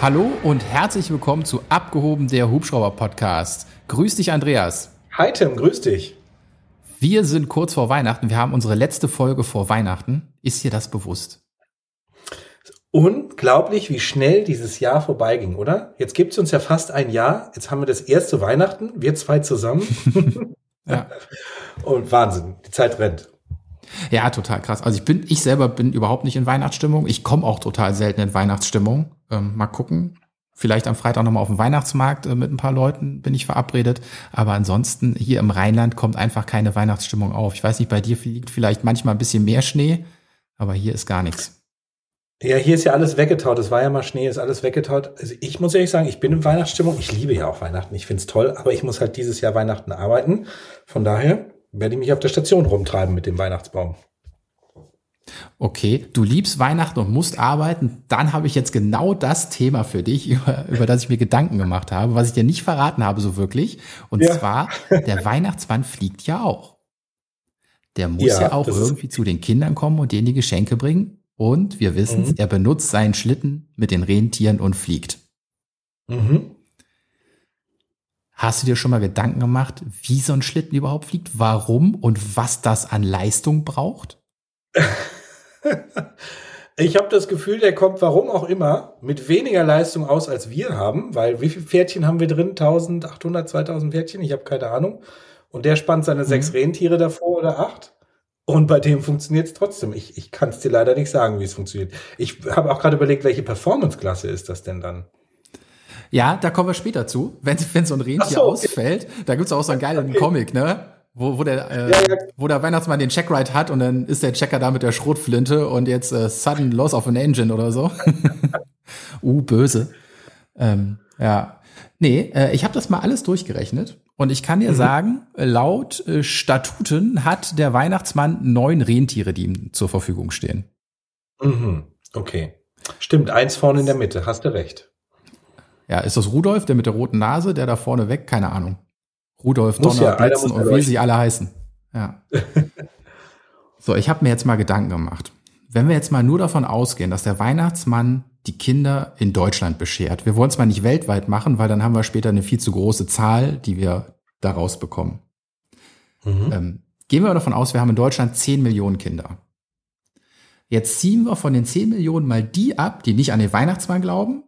Hallo und herzlich willkommen zu Abgehoben der Hubschrauber Podcast. Grüß dich, Andreas. Hi Tim, grüß dich. Wir sind kurz vor Weihnachten. Wir haben unsere letzte Folge vor Weihnachten. Ist dir das bewusst? Unglaublich, wie schnell dieses Jahr vorbeiging, oder? Jetzt gibt es uns ja fast ein Jahr. Jetzt haben wir das erste Weihnachten, wir zwei zusammen. ja. Und Wahnsinn, die Zeit rennt. Ja, total krass. Also ich bin, ich selber bin überhaupt nicht in Weihnachtsstimmung. Ich komme auch total selten in Weihnachtsstimmung. Ähm, mal gucken. Vielleicht am Freitag nochmal auf dem Weihnachtsmarkt äh, mit ein paar Leuten bin ich verabredet. Aber ansonsten hier im Rheinland kommt einfach keine Weihnachtsstimmung auf. Ich weiß nicht, bei dir liegt vielleicht manchmal ein bisschen mehr Schnee, aber hier ist gar nichts. Ja, hier ist ja alles weggetaut. Es war ja mal Schnee, ist alles weggetaut. Also ich muss ehrlich sagen, ich bin in Weihnachtsstimmung. Ich liebe ja auch Weihnachten. Ich find's toll, aber ich muss halt dieses Jahr Weihnachten arbeiten. Von daher werde ich mich auf der Station rumtreiben mit dem Weihnachtsbaum. Okay, du liebst Weihnachten und musst arbeiten. Dann habe ich jetzt genau das Thema für dich, über, über das ich mir Gedanken gemacht habe, was ich dir nicht verraten habe so wirklich. Und ja. zwar, der Weihnachtsmann fliegt ja auch. Der muss ja, ja auch irgendwie zu den Kindern kommen und denen die Geschenke bringen. Und wir wissen mhm. er benutzt seinen Schlitten mit den Rentieren und fliegt. Mhm. Hast du dir schon mal Gedanken gemacht, wie so ein Schlitten überhaupt fliegt? Warum und was das an Leistung braucht? Ich habe das Gefühl, der kommt, warum auch immer, mit weniger Leistung aus, als wir haben, weil wie viele Pferdchen haben wir drin? 1800, 2000 Pferdchen? Ich habe keine Ahnung. Und der spannt seine mhm. sechs Rentiere davor oder acht. Und bei dem funktioniert es trotzdem. Ich, ich kann es dir leider nicht sagen, wie es funktioniert. Ich habe auch gerade überlegt, welche Performance-Klasse ist das denn dann? Ja, da kommen wir später zu. Wenn, wenn so ein Rentier so, ausfällt, da gibt's auch so einen geilen okay. Comic, ne? Wo, wo, der, äh, ja, ja. wo der Weihnachtsmann den Checkride hat und dann ist der Checker da mit der Schrotflinte und jetzt äh, sudden loss of an engine oder so. uh, böse. Ähm, ja. Nee, äh, ich habe das mal alles durchgerechnet und ich kann dir mhm. sagen, laut äh, Statuten hat der Weihnachtsmann neun Rentiere, die ihm zur Verfügung stehen. Mhm. Okay. Stimmt, eins vorne in der Mitte, hast du recht. Ja, ist das Rudolf, der mit der roten Nase, der da vorne weg? Keine Ahnung. Rudolf, Donner, ja, Blitzen und wie sie alle heißen. Ja. so, ich habe mir jetzt mal Gedanken gemacht. Wenn wir jetzt mal nur davon ausgehen, dass der Weihnachtsmann die Kinder in Deutschland beschert. Wir wollen es mal nicht weltweit machen, weil dann haben wir später eine viel zu große Zahl, die wir daraus bekommen. Mhm. Ähm, gehen wir davon aus, wir haben in Deutschland 10 Millionen Kinder. Jetzt ziehen wir von den 10 Millionen mal die ab, die nicht an den Weihnachtsmann glauben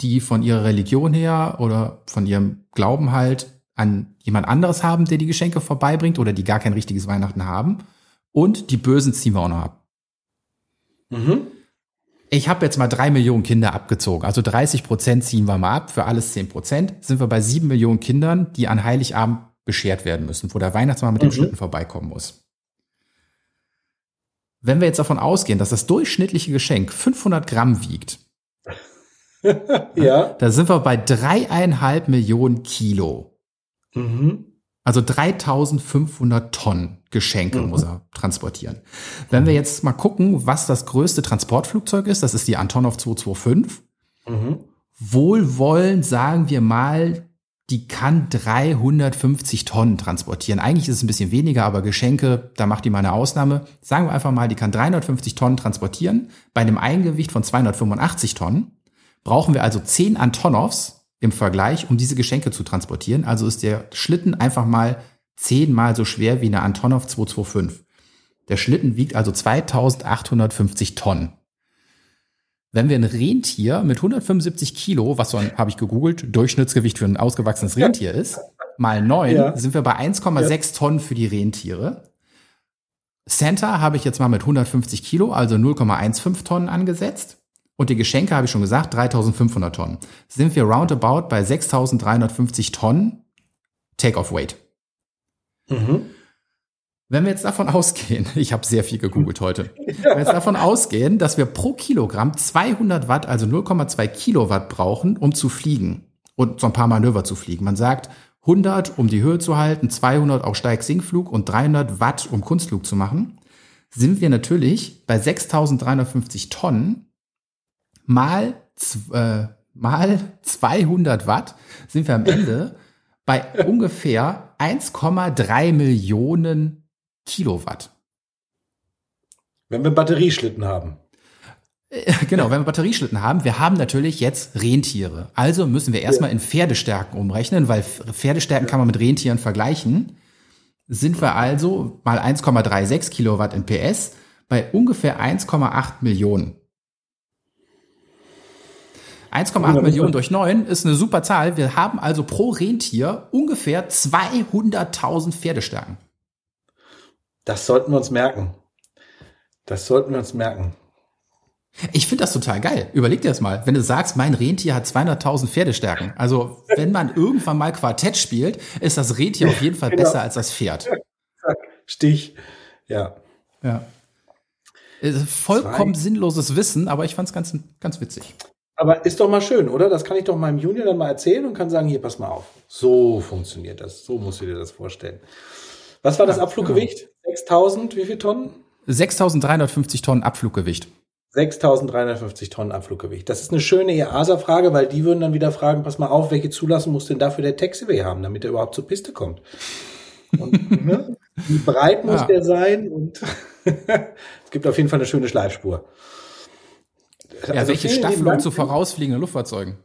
die von ihrer Religion her oder von ihrem Glauben halt an jemand anderes haben, der die Geschenke vorbeibringt oder die gar kein richtiges Weihnachten haben. Und die Bösen ziehen wir auch noch ab. Mhm. Ich habe jetzt mal drei Millionen Kinder abgezogen. Also 30 Prozent ziehen wir mal ab. Für alles 10 Prozent sind wir bei sieben Millionen Kindern, die an Heiligabend beschert werden müssen, wo der Weihnachtsmann mit dem mhm. Schlitten vorbeikommen muss. Wenn wir jetzt davon ausgehen, dass das durchschnittliche Geschenk 500 Gramm wiegt, ja. Da sind wir bei dreieinhalb Millionen Kilo. Mhm. Also 3500 Tonnen Geschenke mhm. muss er transportieren. Wenn wir jetzt mal gucken, was das größte Transportflugzeug ist, das ist die Antonov 225. Mhm. Wohlwollend sagen wir mal, die kann 350 Tonnen transportieren. Eigentlich ist es ein bisschen weniger, aber Geschenke, da macht die mal eine Ausnahme. Sagen wir einfach mal, die kann 350 Tonnen transportieren bei einem Eingewicht von 285 Tonnen brauchen wir also 10 Antonovs im Vergleich, um diese Geschenke zu transportieren. Also ist der Schlitten einfach mal zehnmal so schwer wie eine Antonov 225. Der Schlitten wiegt also 2850 Tonnen. Wenn wir ein Rentier mit 175 Kilo, was so ein, habe ich gegoogelt, Durchschnittsgewicht für ein ausgewachsenes Rentier ist, mal neun, ja. sind wir bei 1,6 ja. Tonnen für die Rentiere. Santa habe ich jetzt mal mit 150 Kilo, also 0,15 Tonnen angesetzt. Und die Geschenke habe ich schon gesagt, 3500 Tonnen. Sind wir roundabout bei 6350 Tonnen Take-off-Weight. Mhm. Wenn wir jetzt davon ausgehen, ich habe sehr viel gegoogelt heute, wenn wir jetzt davon ausgehen, dass wir pro Kilogramm 200 Watt, also 0,2 Kilowatt brauchen, um zu fliegen und so ein paar Manöver zu fliegen. Man sagt 100, um die Höhe zu halten, 200 auch Steig-Sinkflug und 300 Watt, um Kunstflug zu machen, sind wir natürlich bei 6350 Tonnen mal, äh, mal 200 Watt sind wir am Ende bei ungefähr 1,3 Millionen Kilowatt. Wenn wir Batterieschlitten haben. Äh, genau, wenn wir Batterieschlitten haben, wir haben natürlich jetzt Rentiere. Also müssen wir erstmal in Pferdestärken umrechnen, weil Pferdestärken kann man mit Rentieren vergleichen. Sind wir also mal 1,36 Kilowatt in PS bei ungefähr 1,8 Millionen. 1,8 Millionen durch 9 ist eine super Zahl. Wir haben also pro Rentier ungefähr 200.000 Pferdestärken. Das sollten wir uns merken. Das sollten wir uns merken. Ich finde das total geil. Überleg dir das mal. Wenn du sagst, mein Rentier hat 200.000 Pferdestärken. Also, wenn man irgendwann mal Quartett spielt, ist das Rentier auf jeden Fall genau. besser als das Pferd. Stich. Ja. Ja. Vollkommen Zwei. sinnloses Wissen, aber ich fand es ganz, ganz witzig. Aber ist doch mal schön, oder? Das kann ich doch meinem Junior dann mal erzählen und kann sagen, hier, pass mal auf. So funktioniert das. So musst du dir das vorstellen. Was war das Abfluggewicht? Genau. 6000, wie viel Tonnen? 6350 Tonnen Abfluggewicht. 6.350 Tonnen Abfluggewicht. Das ist eine schöne EASA-Frage, weil die würden dann wieder fragen, pass mal auf, welche Zulassung muss denn dafür der Taxiway haben, damit er überhaupt zur Piste kommt? Und, ne? Wie breit muss ja. der sein? Und es gibt auf jeden Fall eine schöne Schleifspur. Ja, also welche Staffelung zu vorausfliegenden Luftfahrzeugen?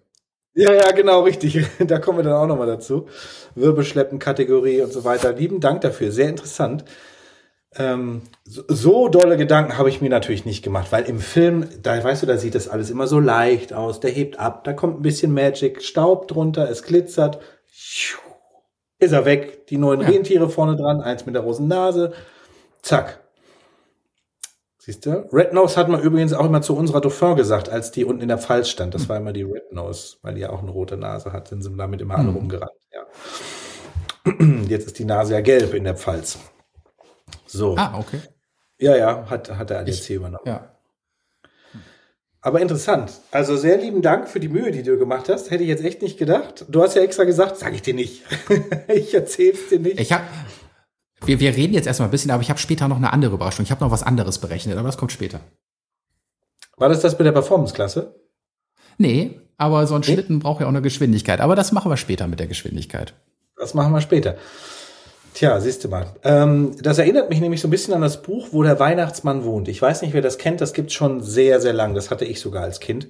Ja, ja, genau, richtig. Da kommen wir dann auch nochmal dazu. Wirbelschleppen, Kategorie und so weiter. Lieben Dank dafür. Sehr interessant. Ähm, so, so dolle Gedanken habe ich mir natürlich nicht gemacht, weil im Film, da weißt du, da sieht das alles immer so leicht aus, der hebt ab, da kommt ein bisschen Magic, Staub drunter, es glitzert, ist er weg, die neuen ja. Rentiere vorne dran, eins mit der rosen Nase, zack. Siehst du? Red Nose hat man übrigens auch immer zu unserer Dauphin gesagt, als die unten in der Pfalz stand. Das war immer die Red Nose, weil die ja auch eine rote Nase hat, sind sie damit immer alle mhm. rumgerannt. Ja. Jetzt ist die Nase ja gelb in der Pfalz. So. Ah, okay. Ja, ja, hat, hat der ADAC übernommen. Ja. Aber interessant. Also sehr lieben Dank für die Mühe, die du gemacht hast. Hätte ich jetzt echt nicht gedacht. Du hast ja extra gesagt, sage ich dir nicht. ich erzähl's dir nicht. Ich hab, wir, wir reden jetzt erstmal ein bisschen, aber ich habe später noch eine andere Überraschung. Ich habe noch was anderes berechnet, aber das kommt später. War das das mit der Performance-Klasse? Nee, aber so ein nee? Schlitten braucht ja auch eine Geschwindigkeit. Aber das machen wir später mit der Geschwindigkeit. Das machen wir später. Tja, siehst du mal. Ähm, das erinnert mich nämlich so ein bisschen an das Buch, wo der Weihnachtsmann wohnt. Ich weiß nicht, wer das kennt. Das gibt's schon sehr, sehr lang. Das hatte ich sogar als Kind.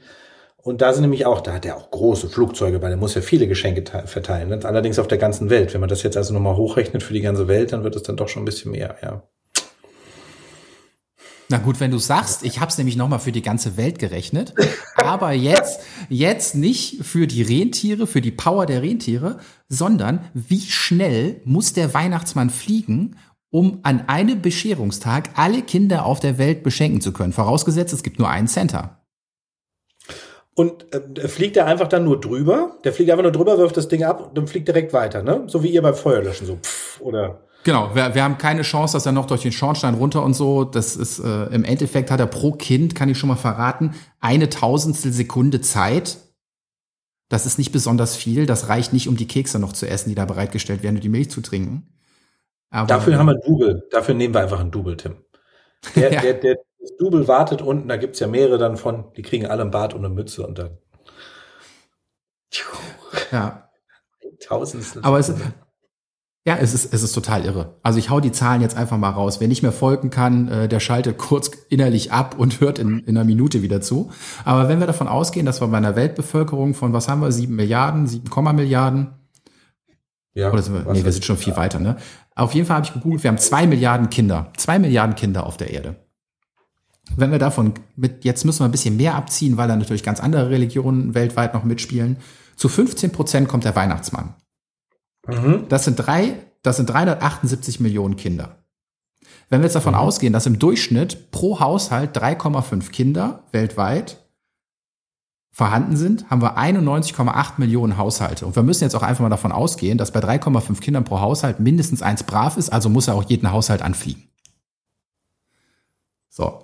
Und da sind nämlich auch, da hat er auch große Flugzeuge, weil er muss ja viele Geschenke verteilen. Ne? Allerdings auf der ganzen Welt. Wenn man das jetzt also nochmal hochrechnet für die ganze Welt, dann wird es dann doch schon ein bisschen mehr, ja. Na gut, wenn du sagst, ich habe es nämlich nochmal für die ganze Welt gerechnet, aber jetzt, jetzt nicht für die Rentiere, für die Power der Rentiere, sondern wie schnell muss der Weihnachtsmann fliegen, um an einem Bescherungstag alle Kinder auf der Welt beschenken zu können. Vorausgesetzt, es gibt nur einen Center. Und äh, fliegt er einfach dann nur drüber? Der fliegt einfach nur drüber, wirft das Ding ab und dann fliegt direkt weiter, ne? So wie ihr beim Feuerlöschen, so pff, oder? Genau, wir, wir haben keine Chance, dass er noch durch den Schornstein runter und so. Das ist äh, im Endeffekt hat er pro Kind, kann ich schon mal verraten, eine Tausendstel Sekunde Zeit. Das ist nicht besonders viel. Das reicht nicht, um die Kekse noch zu essen, die da bereitgestellt werden und die Milch zu trinken. Aber, Dafür haben wir ein Double. Dafür nehmen wir einfach ein Double, Tim. Der, ja. der, der, das Double wartet unten, da gibt's ja mehrere dann von, die kriegen alle ein Bart und eine Mütze und dann. Ja. Tausendstel. Aber es, ja, es ist, es ist total irre. Also ich hau die Zahlen jetzt einfach mal raus. Wer nicht mehr folgen kann, äh, der schaltet kurz innerlich ab und hört in, in einer Minute wieder zu. Aber wenn wir davon ausgehen, dass wir bei einer Weltbevölkerung von, was haben wir, sieben Milliarden, sieben Komma Milliarden? Ja. Oder sind wir, nee, wir sind schon viel ja. weiter, ne? Auf jeden Fall habe ich gegoogelt, wir haben zwei Milliarden Kinder. Zwei Milliarden Kinder auf der Erde. Wenn wir davon mit, jetzt müssen wir ein bisschen mehr abziehen, weil da natürlich ganz andere Religionen weltweit noch mitspielen. Zu 15 Prozent kommt der Weihnachtsmann. Mhm. Das sind drei, das sind 378 Millionen Kinder. Wenn wir jetzt davon mhm. ausgehen, dass im Durchschnitt pro Haushalt 3,5 Kinder weltweit vorhanden sind, haben wir 91,8 Millionen Haushalte. Und wir müssen jetzt auch einfach mal davon ausgehen, dass bei 3,5 Kindern pro Haushalt mindestens eins brav ist, also muss er auch jeden Haushalt anfliegen. So.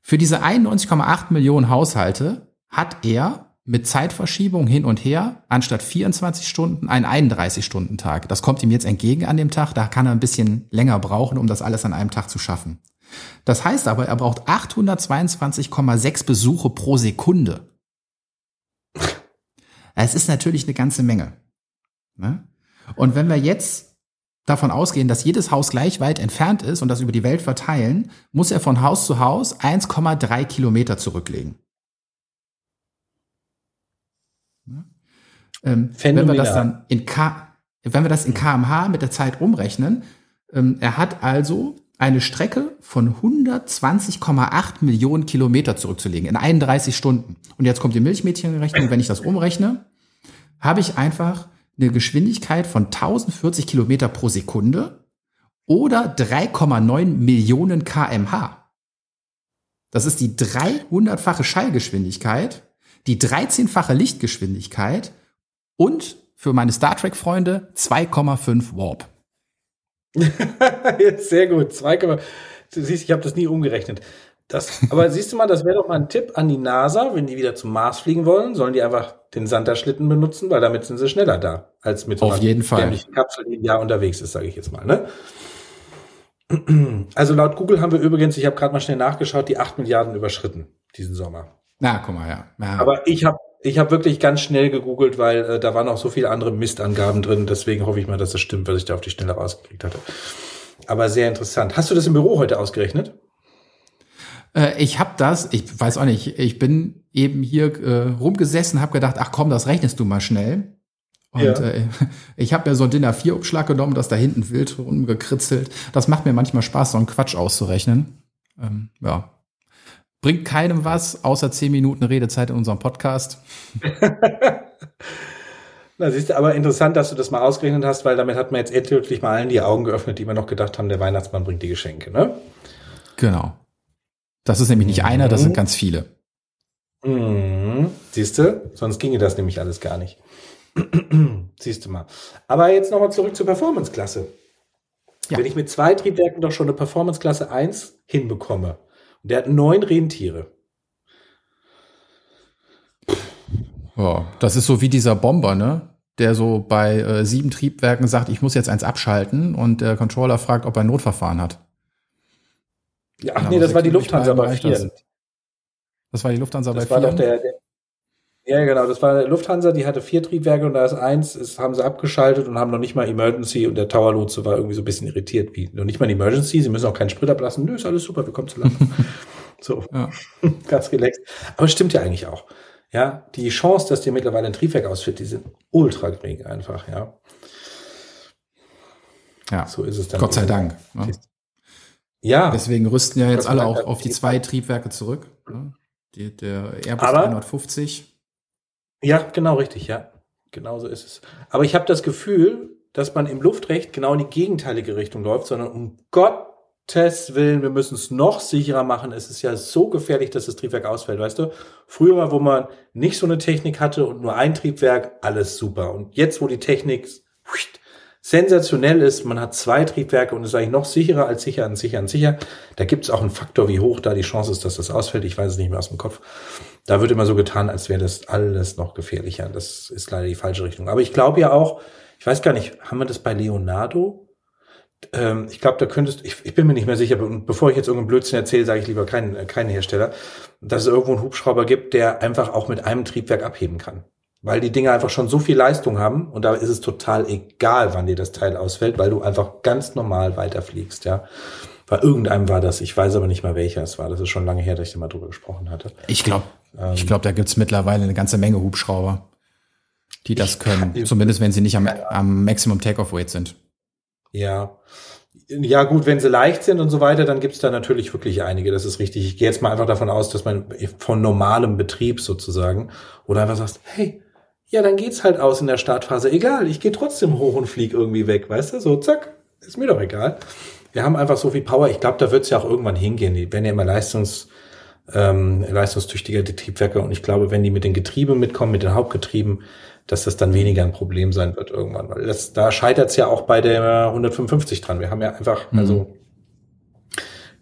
Für diese 91,8 Millionen Haushalte hat er mit Zeitverschiebung hin und her anstatt 24 Stunden einen 31-Stunden-Tag. Das kommt ihm jetzt entgegen an dem Tag. Da kann er ein bisschen länger brauchen, um das alles an einem Tag zu schaffen. Das heißt aber, er braucht 822,6 Besuche pro Sekunde. Es ist natürlich eine ganze Menge. Ne? Und wenn wir jetzt davon ausgehen, dass jedes Haus gleich weit entfernt ist und das über die Welt verteilen, muss er von Haus zu Haus 1,3 Kilometer zurücklegen. Ähm, wenn wir das dann in K, wenn wir das in kmh mit der Zeit umrechnen, ähm, er hat also eine Strecke von 120,8 Millionen Kilometer zurückzulegen in 31 Stunden. Und jetzt kommt die Milchmädchenrechnung. Wenn ich das umrechne, habe ich einfach eine Geschwindigkeit von 1040 Kilometer pro Sekunde oder 3,9 Millionen kmh. Das ist die 300-fache Schallgeschwindigkeit, die 13-fache Lichtgeschwindigkeit und für meine Star Trek-Freunde 2,5 Warp. Sehr gut. 2, du siehst, ich habe das nie umgerechnet. Das, aber siehst du mal, das wäre doch mal ein Tipp an die NASA, wenn die wieder zum Mars fliegen wollen, sollen die einfach den Santa-Schlitten benutzen, weil damit sind sie schneller da, als mit so Auf jeden Fall. Kapsel, die ein Jahr unterwegs ist, sage ich jetzt mal. Ne? Also laut Google haben wir übrigens, ich habe gerade mal schnell nachgeschaut, die 8 Milliarden überschritten diesen Sommer. Na, guck mal, ja. ja. Aber ich habe ich hab wirklich ganz schnell gegoogelt, weil äh, da waren auch so viele andere Mistangaben drin. Deswegen hoffe ich mal, dass das stimmt, was ich da auf die Schnelle rausgekriegt hatte. Aber sehr interessant. Hast du das im Büro heute ausgerechnet? Äh, ich habe das, ich weiß auch nicht, ich bin eben hier äh, rumgesessen, habe gedacht, ach komm, das rechnest du mal schnell. Und ja. äh, ich habe mir so ein Dinner 4 Umschlag genommen, das da hinten wild rumgekritzelt. Das macht mir manchmal Spaß, so einen Quatsch auszurechnen. Ähm, ja. Bringt keinem was, außer 10 Minuten Redezeit in unserem Podcast. Na, siehst du, aber interessant, dass du das mal ausgerechnet hast, weil damit hat man jetzt endlich mal allen die Augen geöffnet, die immer noch gedacht haben, der Weihnachtsmann bringt die Geschenke, ne? Genau. Das ist nämlich nicht einer, das sind mhm. ganz viele. Mhm. Siehst du? Sonst ginge das nämlich alles gar nicht. Siehst du mal. Aber jetzt nochmal zurück zur Performance-Klasse. Ja. Wenn ich mit zwei Triebwerken doch schon eine Performance-Klasse 1 hinbekomme, und der hat neun Rentiere. Ja, das ist so wie dieser Bomber, ne? Der so bei äh, sieben Triebwerken sagt, ich muss jetzt eins abschalten und der Controller fragt, ob er ein Notverfahren hat. Ja, ach nee, das war die Lufthansa bei vier. Das war die Lufthansa das bei vier. War doch der, der, ja, genau, das war Lufthansa, die hatte vier Triebwerke und da ist eins, ist, haben sie abgeschaltet und haben noch nicht mal Emergency und der Towerlotse war irgendwie so ein bisschen irritiert, wie noch nicht mal Emergency, sie müssen auch keinen Sprit ablassen. Nö, ist alles super, wir kommen zu lang. so, ja. ganz relaxed. Aber es stimmt ja eigentlich auch. Ja, die Chance, dass dir mittlerweile ein Triebwerk ausfällt, die sind ultra gering einfach, ja. Ja, so ist es dann. Gott sei Dank. Ne? Ja. Deswegen rüsten ja jetzt alle auch auf die zwei Triebwerke zurück. Ne? Die, der Airbus Aber, 350. Ja, genau richtig, ja. Genau so ist es. Aber ich habe das Gefühl, dass man im Luftrecht genau in die gegenteilige Richtung läuft, sondern um Gottes Willen, wir müssen es noch sicherer machen. Es ist ja so gefährlich, dass das Triebwerk ausfällt, weißt du? Früher mal, wo man nicht so eine Technik hatte und nur ein Triebwerk, alles super. Und jetzt, wo die Technik sensationell ist, man hat zwei Triebwerke und ist eigentlich noch sicherer als sicher und sicher und sicher. Da gibt es auch einen Faktor, wie hoch da die Chance ist, dass das ausfällt. Ich weiß es nicht mehr aus dem Kopf. Da wird immer so getan, als wäre das alles noch gefährlicher. Das ist leider die falsche Richtung. Aber ich glaube ja auch, ich weiß gar nicht, haben wir das bei Leonardo? Ähm, ich glaube, da könntest, ich, ich bin mir nicht mehr sicher, und bevor ich jetzt irgendeinen Blödsinn erzähle, sage ich lieber keinen, äh, keinen Hersteller, dass es irgendwo einen Hubschrauber gibt, der einfach auch mit einem Triebwerk abheben kann weil die Dinge einfach schon so viel Leistung haben und da ist es total egal, wann dir das Teil ausfällt, weil du einfach ganz normal weiterfliegst, ja. Bei irgendeinem war das, ich weiß aber nicht mal welcher es war. Das ist schon lange her, dass ich da mal drüber gesprochen hatte. Ich glaube, ähm, ich glaube, da gibt's mittlerweile eine ganze Menge Hubschrauber, die das können. Kann, Zumindest wenn sie nicht am, am Maximum Takeoff Weight sind. Ja. Ja, gut, wenn sie leicht sind und so weiter, dann gibt's da natürlich wirklich einige. Das ist richtig. Ich gehe jetzt mal einfach davon aus, dass man von normalem Betrieb sozusagen oder einfach sagst, hey, ja, dann geht's halt aus in der Startphase. Egal, ich gehe trotzdem hoch und flieg irgendwie weg, weißt du? So, zack, ist mir doch egal. Wir haben einfach so viel Power. Ich glaube, da wird's ja auch irgendwann hingehen. Die werden ja immer leistungs, ähm, leistungstüchtiger, die Triebwerke. Und ich glaube, wenn die mit den Getrieben mitkommen, mit den Hauptgetrieben, dass das dann weniger ein Problem sein wird irgendwann. Weil das, da scheitert's ja auch bei der 155 dran. Wir haben ja einfach, mhm. also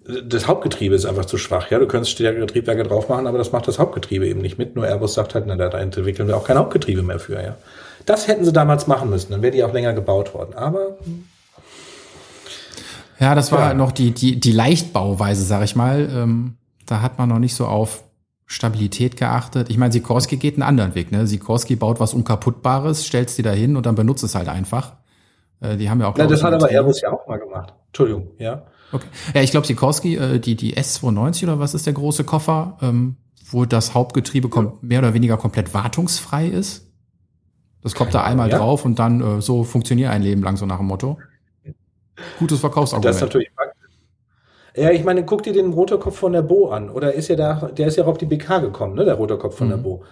das Hauptgetriebe ist einfach zu schwach. Ja, du könntest stärkere Triebwerke drauf machen, aber das macht das Hauptgetriebe eben nicht mit. Nur Airbus sagt halt, na, da entwickeln wir auch kein Hauptgetriebe mehr für. Ja, das hätten sie damals machen müssen. Dann wäre die auch länger gebaut worden. Aber ja, das war ja. noch die die die Leichtbauweise, sag ich mal. Ähm, da hat man noch nicht so auf Stabilität geachtet. Ich meine, Sikorski geht einen anderen Weg. Ne? Sikorski baut was Unkaputtbares, stellst die da hin und dann benutzt es halt einfach. Äh, die haben ja auch. Ja, das hat aber Airbus ja auch mal gemacht. Entschuldigung, ja. Okay. Ja, ich glaube, Sikorsky, äh, die, die S290 oder was ist der große Koffer, ähm, wo das Hauptgetriebe ja. mehr oder weniger komplett wartungsfrei ist. Das kommt da einmal ja. drauf und dann äh, so funktioniert ein Leben lang, so nach dem Motto. Gutes Verkaufsargument. Das ist natürlich ja, ich meine, guck dir den Rotorkopf von der Bo an. Oder ist ja da, der ist ja auch auf die BK gekommen, ne, der Rotorkopf von mhm. der Bo.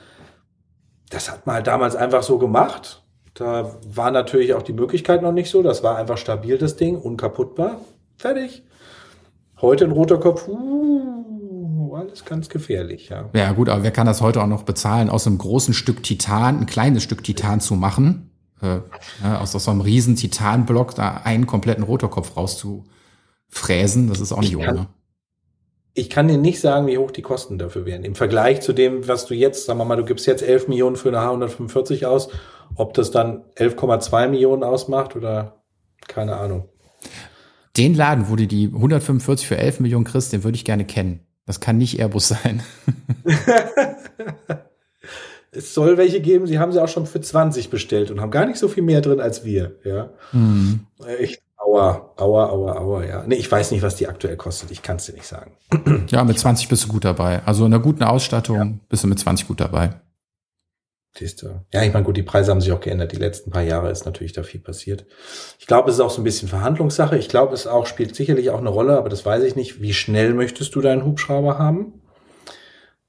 Das hat man halt damals einfach so gemacht. Da war natürlich auch die Möglichkeit noch nicht so. Das war einfach stabil, das Ding, unkaputtbar. Fertig. Heute ein Rotorkopf, uh, alles ganz gefährlich, ja. Ja, gut, aber wer kann das heute auch noch bezahlen, aus einem großen Stück Titan, ein kleines Stück Titan zu machen? Äh, ja, aus so einem riesen Titanblock da einen kompletten Rotorkopf rauszu fräsen, das ist auch nicht ohne. Ich kann dir nicht sagen, wie hoch die Kosten dafür wären. Im Vergleich zu dem, was du jetzt, sagen wir mal, du gibst jetzt 11 Millionen für eine H145 aus, ob das dann 11,2 Millionen ausmacht oder keine Ahnung. Den Laden, wo du die 145 für 11 Millionen kriegst, den würde ich gerne kennen. Das kann nicht Airbus sein. es soll welche geben, sie haben sie auch schon für 20 bestellt und haben gar nicht so viel mehr drin als wir, ja. Mhm. Ich Aua, aua, aua, aua, ja. Nee, ich weiß nicht, was die aktuell kostet. Ich kann es dir nicht sagen. Ja, mit 20 bist du gut dabei. Also in einer guten Ausstattung ja. bist du mit 20 gut dabei. Siehst du. Ja, ich meine, gut, die Preise haben sich auch geändert. Die letzten paar Jahre ist natürlich da viel passiert. Ich glaube, es ist auch so ein bisschen Verhandlungssache. Ich glaube, es auch spielt sicherlich auch eine Rolle, aber das weiß ich nicht. Wie schnell möchtest du deinen Hubschrauber haben?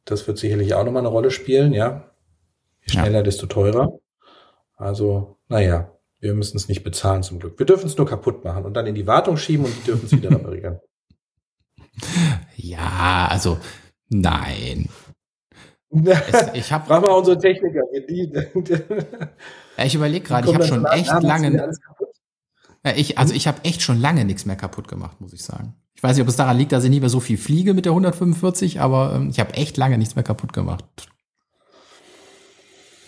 Das wird sicherlich auch nochmal eine Rolle spielen, ja. Je schneller, ja. desto teurer. Also, naja, wir müssen es nicht bezahlen zum Glück. Wir dürfen es nur kaputt machen und dann in die Wartung schieben und die dürfen es wieder reparieren. Ja, also nein. Es, ich habe Frag mal unsere Techniker. Die, ja, ich überlege gerade, ich habe schon echt lange. Ja, ich, also ich habe echt schon lange nichts mehr kaputt gemacht, muss ich sagen. Ich weiß nicht, ob es daran liegt, dass ich nie mehr so viel fliege mit der 145, aber ähm, ich habe echt lange nichts mehr kaputt gemacht.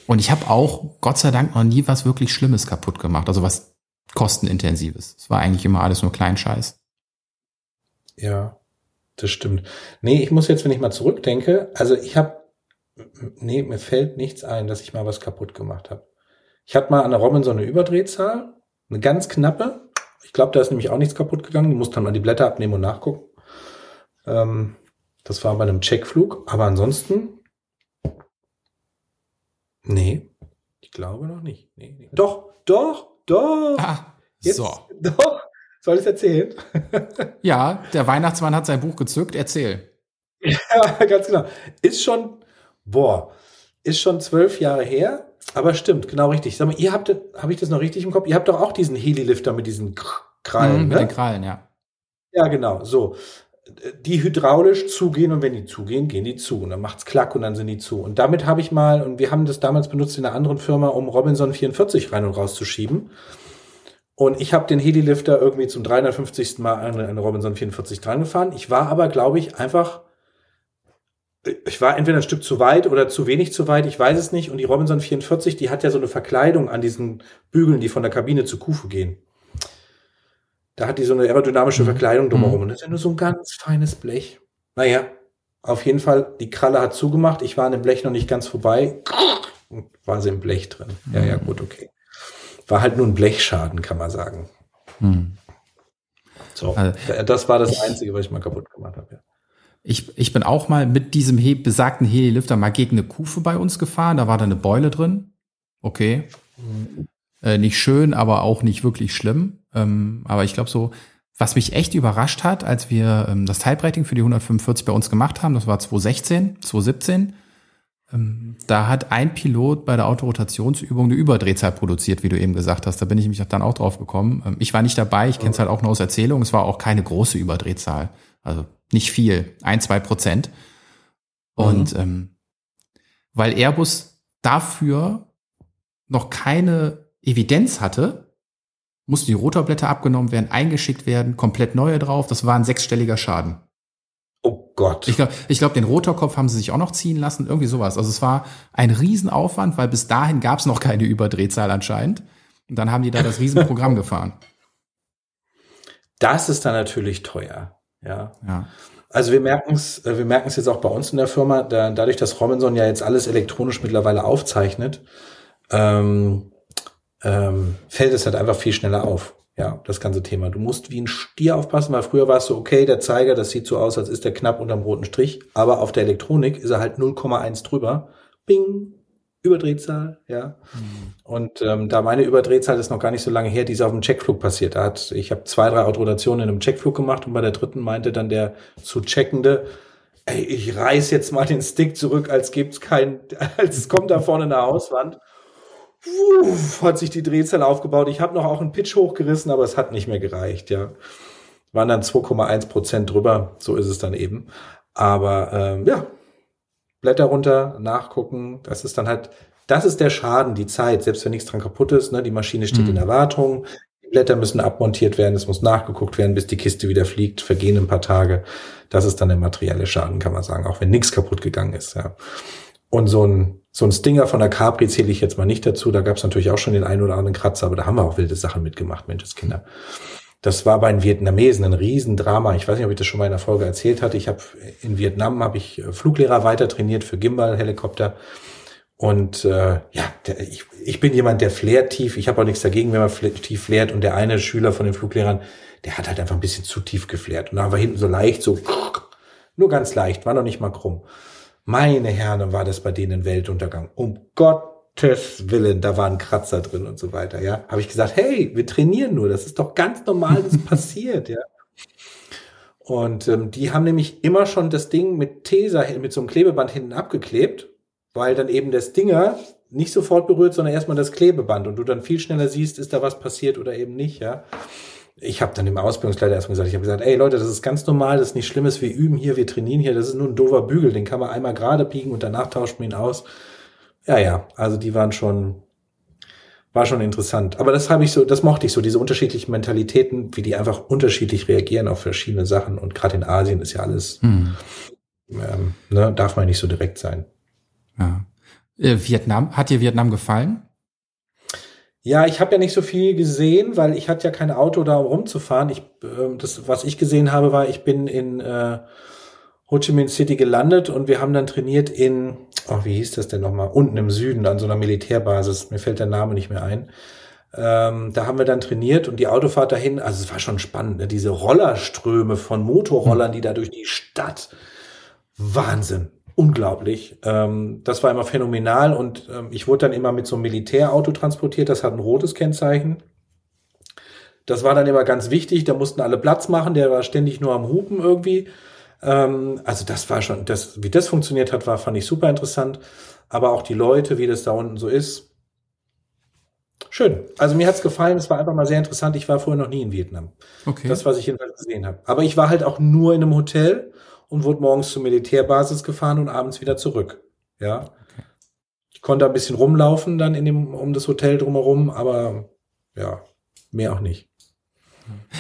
Und ich habe auch, Gott sei Dank, noch nie was wirklich Schlimmes kaputt gemacht. Also was kostenintensives. Es war eigentlich immer alles nur Kleinscheiß. Ja, das stimmt. Nee, ich muss jetzt, wenn ich mal zurückdenke, also ich habe, nee, mir fällt nichts ein, dass ich mal was kaputt gemacht habe. Ich hatte mal an der Robinson eine Überdrehzahl, eine ganz knappe. Ich glaube, da ist nämlich auch nichts kaputt gegangen. Du musst dann mal die Blätter abnehmen und nachgucken. Ähm, das war bei einem Checkflug. Aber ansonsten Nee, ich glaube noch nicht. Nee, nee. Doch, doch, doch. Ah, Jetzt, so. Doch. Soll ich es erzählen? ja, der Weihnachtsmann hat sein Buch gezückt. Erzähl. Ja, ganz genau. Ist schon, boah, ist schon zwölf Jahre her. Aber stimmt, genau richtig. Sag mal, ihr habt, habe ich das noch richtig im Kopf? Ihr habt doch auch diesen Heli-Lifter mit diesen Krallen, mhm, ne? Mit den Krallen, ja. Ja, genau. So die hydraulisch zugehen und wenn die zugehen, gehen die zu und dann macht's klack und dann sind die zu. Und damit habe ich mal, und wir haben das damals benutzt in einer anderen Firma, um Robinson 44 rein und raus zu schieben. Und ich habe den Heli-Lifter irgendwie zum 350. Mal eine, eine Robinson 44 dran gefahren. Ich war aber, glaube ich, einfach, ich war entweder ein Stück zu weit oder zu wenig zu weit, ich weiß es nicht. Und die Robinson 44, die hat ja so eine Verkleidung an diesen Bügeln, die von der Kabine zu Kufe gehen. Da hat die so eine aerodynamische mhm. Verkleidung drumherum. Mhm. Und das ist ja nur so ein ganz feines Blech. Naja, auf jeden Fall, die Kralle hat zugemacht. Ich war an dem Blech noch nicht ganz vorbei. Und war sie im Blech drin. Ja, ja, mhm. gut, okay. War halt nur ein Blechschaden, kann man sagen. Mhm. So, also, das war das Einzige, was ich mal kaputt gemacht habe. Ja. Ich, ich bin auch mal mit diesem He besagten Heli-Lifter mal gegen eine Kufe bei uns gefahren. Da war da eine Beule drin. Okay. Mhm. Äh, nicht schön, aber auch nicht wirklich schlimm. Ähm, aber ich glaube so, was mich echt überrascht hat, als wir ähm, das Typewriting für die 145 bei uns gemacht haben, das war 2016, 2017, ähm, da hat ein Pilot bei der Autorotationsübung eine Überdrehzahl produziert, wie du eben gesagt hast. Da bin ich mich dann auch drauf gekommen. Ähm, ich war nicht dabei, ich kenne es halt auch nur aus Erzählung. Es war auch keine große Überdrehzahl. Also nicht viel, ein, zwei Prozent. Und mhm. ähm, weil Airbus dafür noch keine Evidenz hatte, mussten die Rotorblätter abgenommen werden, eingeschickt werden, komplett neue drauf. Das war ein sechsstelliger Schaden. Oh Gott. Ich glaube, ich glaub, den Rotorkopf haben sie sich auch noch ziehen lassen, irgendwie sowas. Also es war ein Riesenaufwand, weil bis dahin gab es noch keine Überdrehzahl anscheinend. Und dann haben die da das Riesenprogramm gefahren. Das ist dann natürlich teuer. Ja. ja. Also wir merken es, äh, wir merken es jetzt auch bei uns in der Firma, da, dadurch, dass Robinson ja jetzt alles elektronisch mittlerweile aufzeichnet, ähm, ähm, fällt es halt einfach viel schneller auf. Ja, das ganze Thema. Du musst wie ein Stier aufpassen, weil früher war es so, okay, der Zeiger, das sieht so aus, als ist der knapp unterm roten Strich, aber auf der Elektronik ist er halt 0,1 drüber. Bing, Überdrehzahl, ja. Mhm. Und ähm, da meine Überdrehzahl ist noch gar nicht so lange her, die ist auf dem Checkflug passiert. Da hat, ich habe zwei, drei Autorotationen in einem Checkflug gemacht und bei der dritten meinte dann der zu checkende, ey, ich reiß jetzt mal den Stick zurück, als gibt's kein, als kommt da vorne eine Hauswand. Uff, hat sich die Drehzahl aufgebaut. Ich habe noch auch einen Pitch hochgerissen, aber es hat nicht mehr gereicht, ja. Waren dann 2,1 Prozent drüber, so ist es dann eben. Aber ähm, ja, Blätter runter, nachgucken, das ist dann halt, das ist der Schaden, die Zeit, selbst wenn nichts dran kaputt ist, ne, die Maschine steht mhm. in Erwartung, die Blätter müssen abmontiert werden, es muss nachgeguckt werden, bis die Kiste wieder fliegt, vergehen ein paar Tage. Das ist dann der materielle Schaden, kann man sagen, auch wenn nichts kaputt gegangen ist, ja. Und so ein, so ein Stinger von der Capri zähle ich jetzt mal nicht dazu. Da gab es natürlich auch schon den einen oder anderen Kratzer, aber da haben wir auch wilde Sachen mitgemacht, Menschenskinder. Das war bei den Vietnamesen ein Riesendrama. Ich weiß nicht, ob ich das schon mal in der Folge erzählt hatte. Ich habe in Vietnam habe ich äh, Fluglehrer weiter trainiert für Gimbal-Helikopter. Und äh, ja, der, ich, ich bin jemand, der flärt tief. Ich habe auch nichts dagegen, wenn man tief flärt. Und der eine Schüler von den Fluglehrern, der hat halt einfach ein bisschen zu tief geflärt. Und da war hinten so leicht, so nur ganz leicht, war noch nicht mal krumm. Meine Herren, war das bei denen Weltuntergang. Um Gottes Willen, da waren Kratzer drin und so weiter, ja. Habe ich gesagt, hey, wir trainieren nur, das ist doch ganz normal, das passiert, ja. Und ähm, die haben nämlich immer schon das Ding mit Tesa, mit so einem Klebeband hinten abgeklebt, weil dann eben der Stinger nicht sofort berührt, sondern erstmal das Klebeband und du dann viel schneller siehst, ist da was passiert oder eben nicht, ja ich habe dann dem Ausbildungsleiter erstmal gesagt, ich habe gesagt, ey Leute, das ist ganz normal, das ist nicht Schlimmes, wir üben hier, wir trainieren hier, das ist nur ein doofer Bügel, den kann man einmal gerade biegen und danach tauscht man ihn aus. Ja, ja, also die waren schon, war schon interessant. Aber das habe ich so, das mochte ich so, diese unterschiedlichen Mentalitäten, wie die einfach unterschiedlich reagieren auf verschiedene Sachen. Und gerade in Asien ist ja alles, hm. ähm, ne, darf man nicht so direkt sein. Ja. Äh, Vietnam, hat dir Vietnam gefallen? Ja, ich habe ja nicht so viel gesehen, weil ich hatte ja kein Auto da, um rumzufahren. Ich, äh, das, was ich gesehen habe, war, ich bin in äh, Ho Chi Minh City gelandet und wir haben dann trainiert in, oh, wie hieß das denn nochmal? Unten im Süden, an so einer Militärbasis. Mir fällt der Name nicht mehr ein. Ähm, da haben wir dann trainiert und die Autofahrt dahin, also es war schon spannend, ne? diese Rollerströme von Motorrollern, die da durch die Stadt. Wahnsinn unglaublich. Ähm, das war immer phänomenal und ähm, ich wurde dann immer mit so einem Militärauto transportiert, das hat ein rotes Kennzeichen. Das war dann immer ganz wichtig, da mussten alle Platz machen, der war ständig nur am Hupen irgendwie. Ähm, also das war schon, das, wie das funktioniert hat, war, fand ich super interessant. Aber auch die Leute, wie das da unten so ist. Schön. Also mir hat's gefallen, es war einfach mal sehr interessant. Ich war vorher noch nie in Vietnam. Okay. Das, was ich jedenfalls gesehen habe. Aber ich war halt auch nur in einem Hotel und wurde morgens zur Militärbasis gefahren und abends wieder zurück. Ja. Okay. Ich konnte ein bisschen rumlaufen dann in dem, um das Hotel drumherum, aber ja, mehr auch nicht.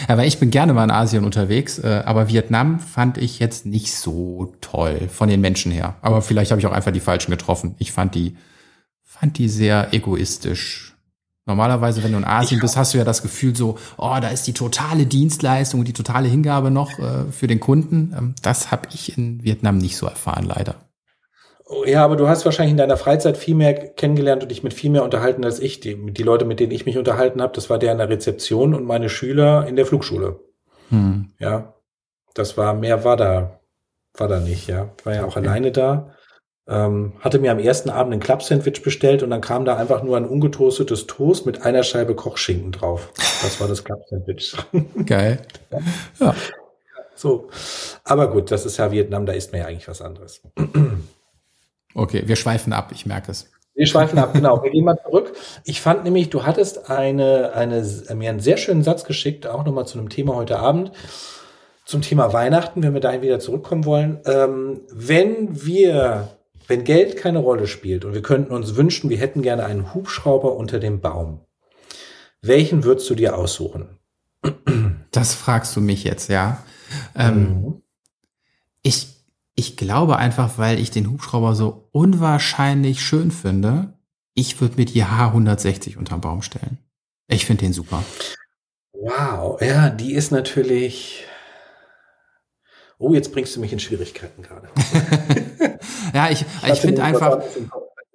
Weil ich bin gerne mal in Asien unterwegs, äh, aber Vietnam fand ich jetzt nicht so toll von den Menschen her. Aber vielleicht habe ich auch einfach die falschen getroffen. Ich fand die, fand die sehr egoistisch Normalerweise, wenn du in Asien bist, hast du ja das Gefühl so, oh, da ist die totale Dienstleistung und die totale Hingabe noch äh, für den Kunden. Ähm, das habe ich in Vietnam nicht so erfahren, leider. Ja, aber du hast wahrscheinlich in deiner Freizeit viel mehr kennengelernt und dich mit viel mehr unterhalten als ich. Die, die Leute, mit denen ich mich unterhalten habe, das war der in der Rezeption und meine Schüler in der Flugschule. Hm. Ja, das war mehr war da, war da nicht. Ja, war ja auch okay. alleine da. Ähm, hatte mir am ersten Abend ein Club-Sandwich bestellt und dann kam da einfach nur ein ungetoastetes Toast mit einer Scheibe Kochschinken drauf. Das war das Club-Sandwich. Geil. Ja. So. Aber gut, das ist ja Vietnam, da ist mir ja eigentlich was anderes. Okay, wir schweifen ab, ich merke es. Wir schweifen ab, genau. Wir gehen mal zurück. Ich fand nämlich, du hattest eine, eine, mir einen sehr schönen Satz geschickt, auch nochmal zu einem Thema heute Abend, zum Thema Weihnachten, wenn wir dahin wieder zurückkommen wollen. Ähm, wenn wir wenn Geld keine Rolle spielt und wir könnten uns wünschen, wir hätten gerne einen Hubschrauber unter dem Baum, welchen würdest du dir aussuchen? Das fragst du mich jetzt, ja. Ähm, mhm. ich, ich glaube einfach, weil ich den Hubschrauber so unwahrscheinlich schön finde, ich würde mir die H160 unterm Baum stellen. Ich finde den super. Wow, ja, die ist natürlich. Oh, jetzt bringst du mich in Schwierigkeiten gerade. ja, ich, ich finde einfach.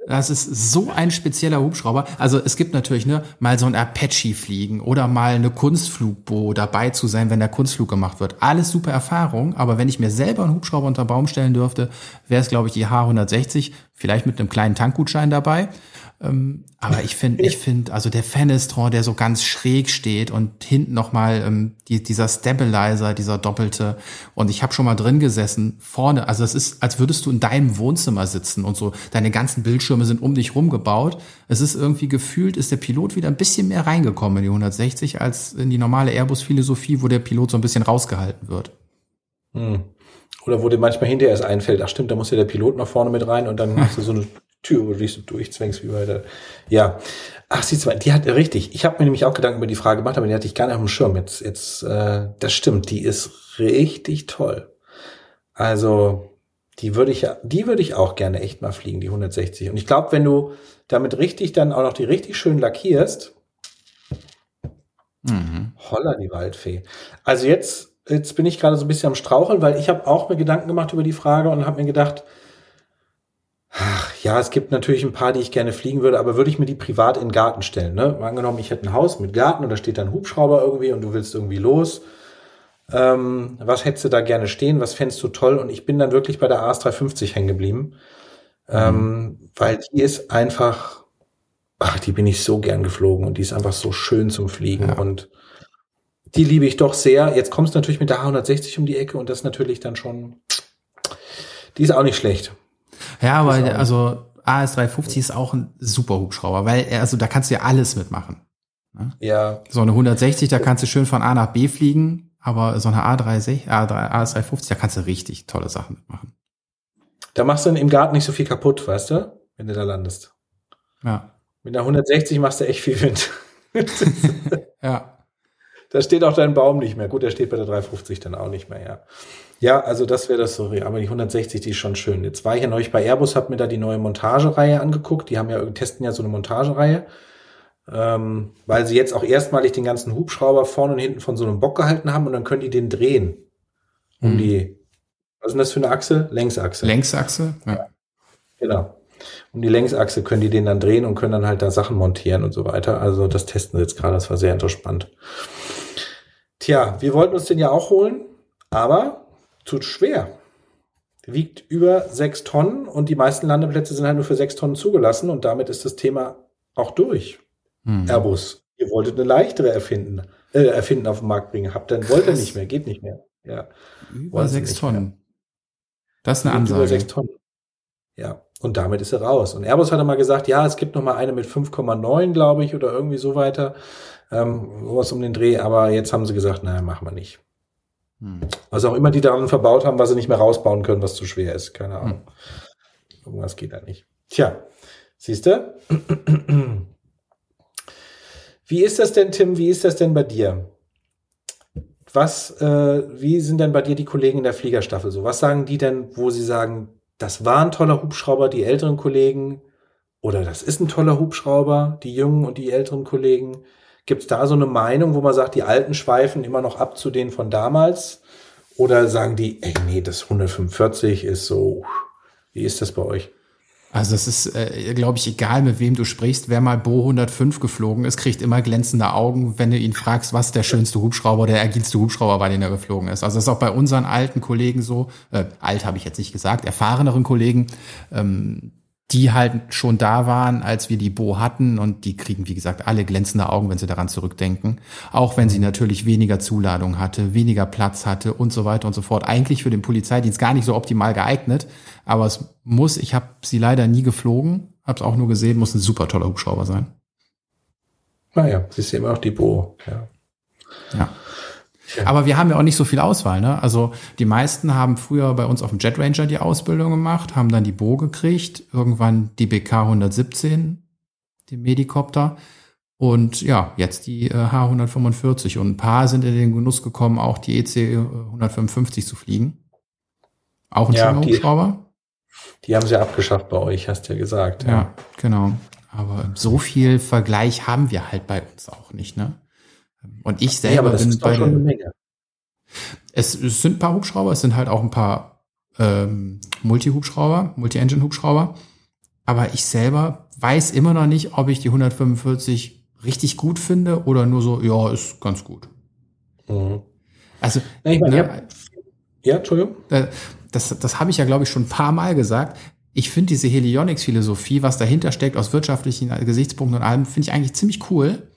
Das ist so ein spezieller Hubschrauber. Also es gibt natürlich ne, mal so ein Apache fliegen oder mal eine Kunstflugbo dabei zu sein, wenn der Kunstflug gemacht wird. Alles super Erfahrung, aber wenn ich mir selber einen Hubschrauber unter Baum stellen dürfte, wäre es glaube ich die H160, vielleicht mit einem kleinen Tankgutschein dabei. Ähm, aber ich finde, ich finde, also der Fenestron, der so ganz schräg steht und hinten nochmal ähm, die, dieser Stabilizer, dieser doppelte. Und ich habe schon mal drin gesessen, vorne, also es ist, als würdest du in deinem Wohnzimmer sitzen und so, deine ganzen Bildschirme sind um dich rum gebaut. Es ist irgendwie gefühlt, ist der Pilot wieder ein bisschen mehr reingekommen in die 160 als in die normale Airbus-Philosophie, wo der Pilot so ein bisschen rausgehalten wird. Hm. Oder wo dir manchmal hinterher erst einfällt, ach stimmt, da muss ja der Pilot nach vorne mit rein und dann hast du so eine Tür, wo du dich so durchzwängst wie bei der. Ja. Ach, siehst du, die hat richtig. Ich habe mir nämlich auch Gedanken über die Frage gemacht, aber die hatte ich gar nicht auf dem Schirm. Jetzt, jetzt, äh, das stimmt, die ist richtig toll. Also, die würde ich ja, die würde ich auch gerne echt mal fliegen, die 160. Und ich glaube, wenn du damit richtig dann auch noch die richtig schön lackierst, mhm. holla die Waldfee. Also jetzt, jetzt bin ich gerade so ein bisschen am Straucheln, weil ich habe auch mir Gedanken gemacht über die Frage und habe mir gedacht, Ach, ja, es gibt natürlich ein paar, die ich gerne fliegen würde, aber würde ich mir die privat in den Garten stellen, ne? Angenommen, ich hätte ein Haus mit Garten und da steht dann Hubschrauber irgendwie und du willst irgendwie los. Ähm, was hättest du da gerne stehen? Was fändest du toll? Und ich bin dann wirklich bei der AS350 hängen geblieben. Ähm, mhm. weil die ist einfach, ach, die bin ich so gern geflogen und die ist einfach so schön zum Fliegen ja. und die liebe ich doch sehr. Jetzt kommst du natürlich mit der H160 um die Ecke und das natürlich dann schon, die ist auch nicht schlecht. Ja, aber also AS350 ist auch ein super Hubschrauber, weil also da kannst du ja alles mitmachen. Ne? Ja. So eine 160, da kannst du schön von A nach B fliegen, aber so eine A360, AS350, da kannst du richtig tolle Sachen mitmachen. Da machst du im Garten nicht so viel kaputt, weißt du, wenn du da landest. Ja. Mit einer 160 machst du echt viel Wind. ja. Da steht auch dein Baum nicht mehr. Gut, der steht bei der 350 dann auch nicht mehr, ja. Ja, also das wäre das so. Aber die 160, die ist schon schön. Jetzt war ich ja neulich bei Airbus, habe mir da die neue Montagereihe angeguckt. Die haben ja, testen ja so eine Montagereihe. Ähm, weil sie jetzt auch erstmalig den ganzen Hubschrauber vorne und hinten von so einem Bock gehalten haben und dann können die den drehen. Um mhm. die, was ist das für eine Achse? Längsachse. Längsachse, ja. Genau. Um die Längsachse können die den dann drehen und können dann halt da Sachen montieren und so weiter. Also das testen sie jetzt gerade, das war sehr interessant. Tja, wir wollten uns den ja auch holen, aber zu schwer. Wiegt über sechs Tonnen und die meisten Landeplätze sind halt nur für sechs Tonnen zugelassen und damit ist das Thema auch durch. Hm. Airbus, ihr wolltet eine leichtere erfinden, äh, erfinden auf den Markt bringen, habt dann wollt ihr nicht mehr, geht nicht mehr. Ja. Über sechs Tonnen. Mehr. Das ist eine Ansage. Über sechs Tonnen. Ja. Und damit ist er raus. Und Airbus hat mal gesagt, ja, es gibt noch mal eine mit 5,9, glaube ich, oder irgendwie so weiter. Ähm, was um den Dreh. Aber jetzt haben sie gesagt, naja, machen wir nicht. Hm. Was auch immer die daran verbaut haben, was sie nicht mehr rausbauen können, was zu schwer ist. Keine Ahnung. Hm. Irgendwas geht da nicht. Tja, siehst du? Wie ist das denn, Tim? Wie ist das denn bei dir? Was, äh, wie sind denn bei dir die Kollegen in der Fliegerstaffel so? Was sagen die denn, wo sie sagen, das war ein toller Hubschrauber, die älteren Kollegen, oder das ist ein toller Hubschrauber, die jungen und die älteren Kollegen? Gibt es da so eine Meinung, wo man sagt, die alten schweifen immer noch ab zu denen von damals? Oder sagen die, ey, nee, das 145 ist so, wie ist das bei euch? Also es ist, äh, glaube ich, egal, mit wem du sprichst. Wer mal Bo 105 geflogen ist, kriegt immer glänzende Augen, wenn du ihn fragst, was der schönste Hubschrauber, der agilste Hubschrauber war, den er geflogen ist. Also das ist auch bei unseren alten Kollegen so. Äh, alt habe ich jetzt nicht gesagt, erfahreneren Kollegen. Ähm, die halt schon da waren, als wir die Bo hatten und die kriegen, wie gesagt, alle glänzende Augen, wenn sie daran zurückdenken. Auch wenn sie natürlich weniger Zuladung hatte, weniger Platz hatte und so weiter und so fort. Eigentlich für den Polizeidienst gar nicht so optimal geeignet, aber es muss, ich habe sie leider nie geflogen, habe es auch nur gesehen, muss ein super toller Hubschrauber sein. Naja, sie ist ja immer noch die Bo, ja. Ja. Aber wir haben ja auch nicht so viel Auswahl. Ne? Also die meisten haben früher bei uns auf dem Jet Ranger die Ausbildung gemacht, haben dann die Bo gekriegt, irgendwann die BK 117, den Medikopter und ja, jetzt die äh, H145 und ein paar sind in den Genuss gekommen, auch die EC 155 zu fliegen. Auch ein ja, schöner Hubschrauber. Die haben sie abgeschafft bei euch, hast du ja gesagt. Ja, ja, genau. Aber so viel Vergleich haben wir halt bei uns auch nicht, ne? Und ich selber ja, bin bei der, es, es, sind ein paar Hubschrauber, es sind halt auch ein paar ähm, Multi-Hubschrauber, Multi-Engine-Hubschrauber. aber ich selber weiß immer noch nicht, ob ich die 145 richtig gut finde oder nur so, ja, ist ganz gut. Mhm. Also, ja, ich meine, ne, ja, Entschuldigung. Äh, das, das habe ich ja, glaube ich, schon ein paar Mal gesagt. Ich finde diese Helionics-Philosophie, was dahinter steckt aus wirtschaftlichen Gesichtspunkten und allem, finde ich eigentlich ziemlich cool.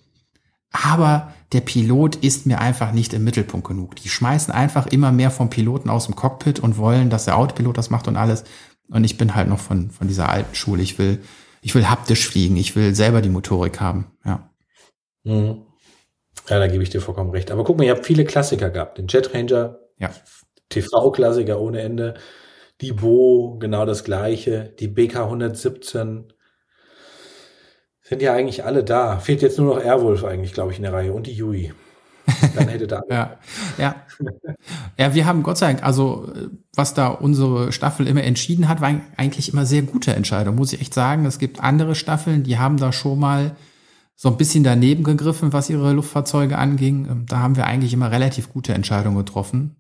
Aber der Pilot ist mir einfach nicht im Mittelpunkt genug. Die schmeißen einfach immer mehr vom Piloten aus dem Cockpit und wollen, dass der Autopilot das macht und alles. Und ich bin halt noch von, von dieser alten Schule. Ich will, ich will haptisch fliegen. Ich will selber die Motorik haben. Ja. Mhm. Ja, da gebe ich dir vollkommen recht. Aber guck mal, ihr habt viele Klassiker gehabt. Den Jet Ranger, ja. TV-Klassiker ohne Ende. Die Bo, genau das gleiche. Die BK 117. Sind ja eigentlich alle da. Fehlt jetzt nur noch Airwolf eigentlich, glaube ich, in der Reihe. Und die Yui. Dann hätte da. ja, ja. Ja, wir haben Gott sei Dank, also was da unsere Staffel immer entschieden hat, war eigentlich immer sehr gute Entscheidung, muss ich echt sagen. Es gibt andere Staffeln, die haben da schon mal so ein bisschen daneben gegriffen, was ihre Luftfahrzeuge anging. Ähm, da haben wir eigentlich immer relativ gute Entscheidungen getroffen.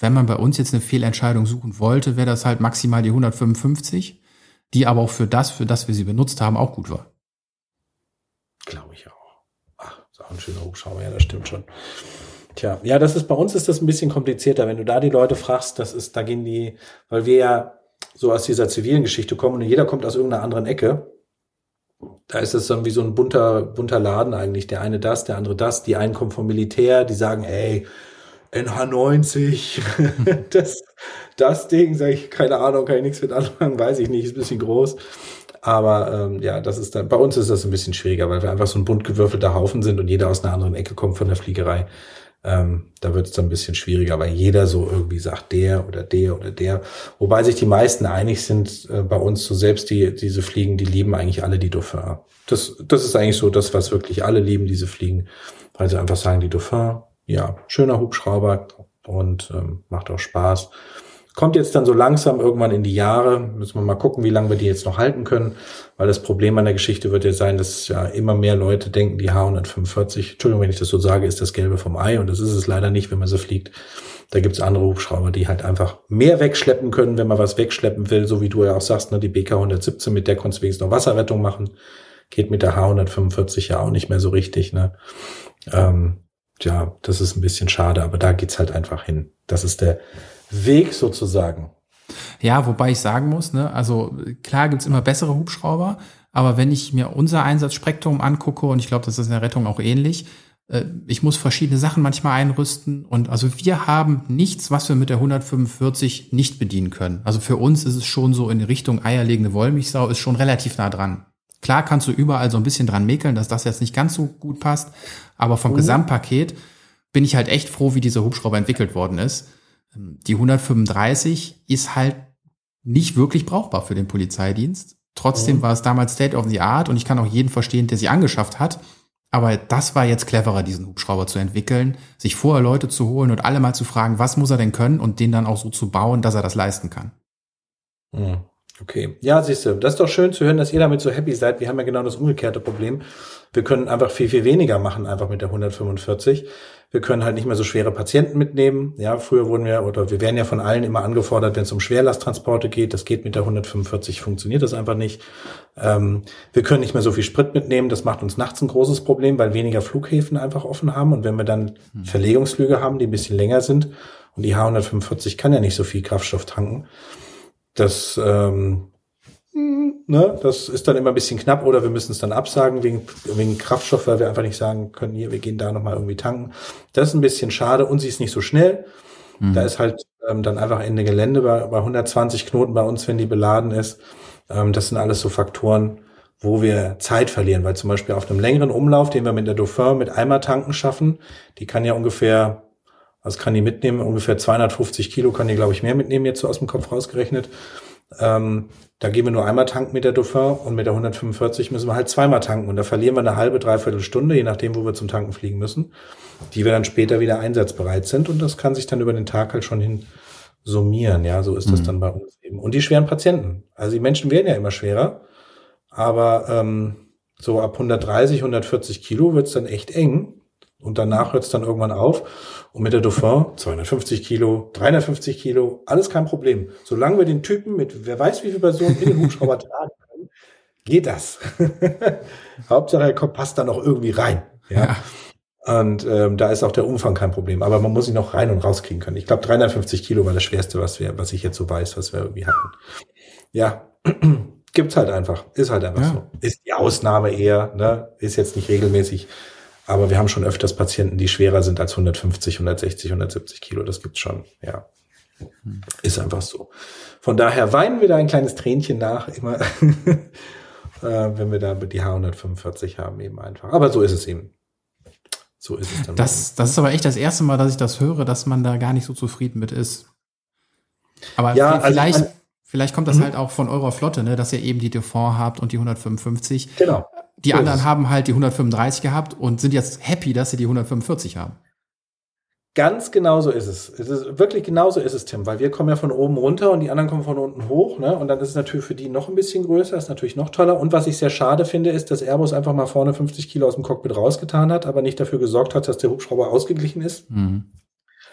Wenn man bei uns jetzt eine Fehlentscheidung suchen wollte, wäre das halt maximal die 155, die aber auch für das, für das wir sie benutzt haben, auch gut war. Glaube ich auch. Ach, ist auch ein schöner Hubschrauber, ja, das stimmt schon. Tja, ja, das ist bei uns ist das ein bisschen komplizierter. Wenn du da die Leute fragst, das ist, da gehen die, weil wir ja so aus dieser zivilen Geschichte kommen und jeder kommt aus irgendeiner anderen Ecke. Da ist es dann wie so ein bunter, bunter Laden eigentlich. Der eine das, der andere das. Die einen kommen vom Militär, die sagen, ey, NH90, das, das Ding, sage ich, keine Ahnung, kann ich nichts mit anfangen, weiß ich nicht, ist ein bisschen groß. Aber ähm, ja, das ist dann, bei uns ist das ein bisschen schwieriger, weil wir einfach so ein bunt gewürfelter Haufen sind und jeder aus einer anderen Ecke kommt von der Fliegerei. Ähm, da wird es dann ein bisschen schwieriger, weil jeder so irgendwie sagt, der oder der oder der. Wobei sich die meisten einig sind äh, bei uns, so selbst die, diese Fliegen, die lieben eigentlich alle die Dauphin. Das, das ist eigentlich so das, was wirklich alle lieben, diese Fliegen, weil sie einfach sagen, die Dauphin, ja, schöner Hubschrauber und ähm, macht auch Spaß. Kommt jetzt dann so langsam irgendwann in die Jahre. Müssen wir mal gucken, wie lange wir die jetzt noch halten können. Weil das Problem an der Geschichte wird ja sein, dass ja immer mehr Leute denken, die H145, Entschuldigung, wenn ich das so sage, ist das Gelbe vom Ei. Und das ist es leider nicht, wenn man so fliegt. Da gibt's andere Hubschrauber, die halt einfach mehr wegschleppen können, wenn man was wegschleppen will. So wie du ja auch sagst, ne, die BK 117, mit der konntest du wenigstens noch Wasserrettung machen. Geht mit der H145 ja auch nicht mehr so richtig. Ne? Ähm, ja, das ist ein bisschen schade, aber da geht's halt einfach hin. Das ist der Weg sozusagen. Ja, wobei ich sagen muss, ne, also klar gibt's immer bessere Hubschrauber, aber wenn ich mir unser Einsatzspektrum angucke, und ich glaube, das ist in der Rettung auch ähnlich, äh, ich muss verschiedene Sachen manchmal einrüsten und also wir haben nichts, was wir mit der 145 nicht bedienen können. Also für uns ist es schon so in Richtung eierlegende Wollmilchsau, ist schon relativ nah dran. Klar kannst du überall so ein bisschen dran mäkeln, dass das jetzt nicht ganz so gut passt, aber vom mhm. Gesamtpaket bin ich halt echt froh, wie dieser Hubschrauber entwickelt worden ist. Die 135 ist halt nicht wirklich brauchbar für den Polizeidienst. Trotzdem mhm. war es damals State of the Art und ich kann auch jeden verstehen, der sie angeschafft hat. Aber das war jetzt cleverer, diesen Hubschrauber zu entwickeln, sich vorher Leute zu holen und alle mal zu fragen, was muss er denn können und den dann auch so zu bauen, dass er das leisten kann. Mhm. Okay. Ja, siehst du, das ist doch schön zu hören, dass ihr damit so happy seid. Wir haben ja genau das umgekehrte Problem. Wir können einfach viel, viel weniger machen, einfach mit der 145. Wir können halt nicht mehr so schwere Patienten mitnehmen. Ja, früher wurden wir, oder wir werden ja von allen immer angefordert, wenn es um Schwerlasttransporte geht. Das geht mit der 145, funktioniert das einfach nicht. Ähm, wir können nicht mehr so viel Sprit mitnehmen. Das macht uns nachts ein großes Problem, weil weniger Flughäfen einfach offen haben. Und wenn wir dann hm. Verlegungsflüge haben, die ein bisschen länger sind, und die H145 kann ja nicht so viel Kraftstoff tanken, das, ähm, ne, das ist dann immer ein bisschen knapp oder wir müssen es dann absagen wegen, wegen Kraftstoff, weil wir einfach nicht sagen können, hier, wir gehen da nochmal irgendwie tanken. Das ist ein bisschen schade und sie ist nicht so schnell. Mhm. Da ist halt ähm, dann einfach Ende Gelände bei, bei 120 Knoten bei uns, wenn die beladen ist. Ähm, das sind alles so Faktoren, wo wir Zeit verlieren, weil zum Beispiel auf einem längeren Umlauf, den wir mit der Dauphin mit Eimertanken schaffen, die kann ja ungefähr was kann die mitnehmen? Ungefähr 250 Kilo kann die, glaube ich, mehr mitnehmen, jetzt so aus dem Kopf rausgerechnet. Ähm, da gehen wir nur einmal tanken mit der Dauphin und mit der 145 müssen wir halt zweimal tanken. Und da verlieren wir eine halbe, dreiviertel Stunde, je nachdem, wo wir zum Tanken fliegen müssen, die wir dann später wieder einsatzbereit sind. Und das kann sich dann über den Tag halt schon hin summieren. Ja, so ist das mhm. dann bei uns eben. Und die schweren Patienten. Also die Menschen werden ja immer schwerer. Aber ähm, so ab 130, 140 Kilo wird's dann echt eng. Und danach hört es dann irgendwann auf. Und mit der Dauphin 250 Kilo, 350 Kilo, alles kein Problem. Solange wir den Typen mit wer weiß wie viel Personen in den Hubschrauber tragen können, geht das. Hauptsache, er passt da noch irgendwie rein. Ja. ja. Und ähm, da ist auch der Umfang kein Problem. Aber man muss ihn noch rein und rauskriegen können. Ich glaube, 350 Kilo war das Schwerste, was wir, was ich jetzt so weiß, was wir irgendwie hatten. Ja, gibt's halt einfach. Ist halt einfach ja. so. Ist die Ausnahme eher, ne? Ist jetzt nicht regelmäßig. Aber wir haben schon öfters Patienten, die schwerer sind als 150, 160, 170 Kilo. Das gibt's schon, ja. Ist einfach so. Von daher weinen wir da ein kleines Tränchen nach, immer, äh, wenn wir da die H145 haben, eben einfach. Aber so ist es eben. So ist es dann. Das, das ist aber echt das erste Mal, dass ich das höre, dass man da gar nicht so zufrieden mit ist. Aber ja, also vielleicht, also, vielleicht kommt das mhm. halt auch von eurer Flotte, ne, dass ihr eben die Defort habt und die 155. Genau. Die so anderen haben halt die 135 gehabt und sind jetzt happy, dass sie die 145 haben. Ganz genau so ist es. Es ist wirklich genauso ist es, Tim, weil wir kommen ja von oben runter und die anderen kommen von unten hoch, ne? Und dann ist es natürlich für die noch ein bisschen größer, ist natürlich noch toller. Und was ich sehr schade finde, ist, dass Airbus einfach mal vorne 50 Kilo aus dem Cockpit rausgetan hat, aber nicht dafür gesorgt hat, dass der Hubschrauber ausgeglichen ist. Mhm.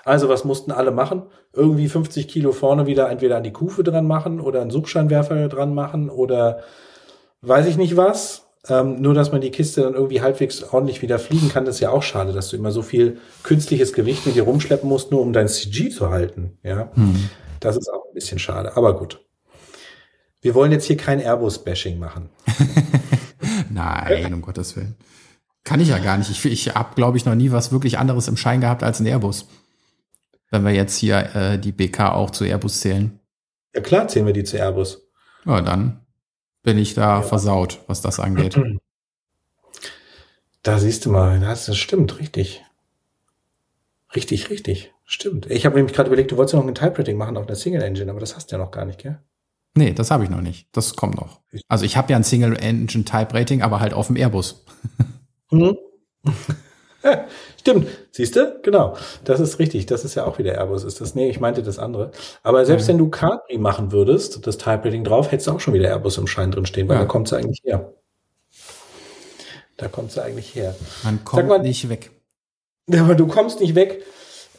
Also was mussten alle machen? Irgendwie 50 Kilo vorne wieder entweder an die Kufe dran machen oder einen Suchscheinwerfer dran machen oder weiß ich nicht was. Ähm, nur, dass man die Kiste dann irgendwie halbwegs ordentlich wieder fliegen kann, ist ja auch schade, dass du immer so viel künstliches Gewicht mit dir rumschleppen musst, nur um dein CG zu halten. Ja, hm. das ist auch ein bisschen schade. Aber gut. Wir wollen jetzt hier kein Airbus-Bashing machen. Nein, um Gottes Willen. Kann ich ja gar nicht. Ich, ich habe, glaube ich, noch nie was wirklich anderes im Schein gehabt als ein Airbus. Wenn wir jetzt hier äh, die BK auch zu Airbus zählen. Ja klar zählen wir die zu Airbus. Ja, dann bin ich da ja. versaut, was das angeht. Da siehst du mal, das stimmt, richtig. Richtig, richtig. Stimmt. Ich habe nämlich gerade überlegt, du wolltest noch ein Type-Rating machen auf einer Single Engine, aber das hast du ja noch gar nicht, gell? Nee, das habe ich noch nicht. Das kommt noch. Also ich habe ja ein Single Engine Type Rating, aber halt auf dem Airbus. Mhm. Stimmt, siehst du? Genau. Das ist richtig. Das ist ja auch wieder Airbus. Ist das? Nee, ich meinte das andere. Aber selbst ja. wenn du Capri machen würdest, das Type Rating drauf, hättest du auch schon wieder Airbus im Schein drin stehen, weil ja. da kommt sie eigentlich her. Da kommt sie eigentlich her. Man kommt mal, nicht weg. Aber du kommst nicht weg.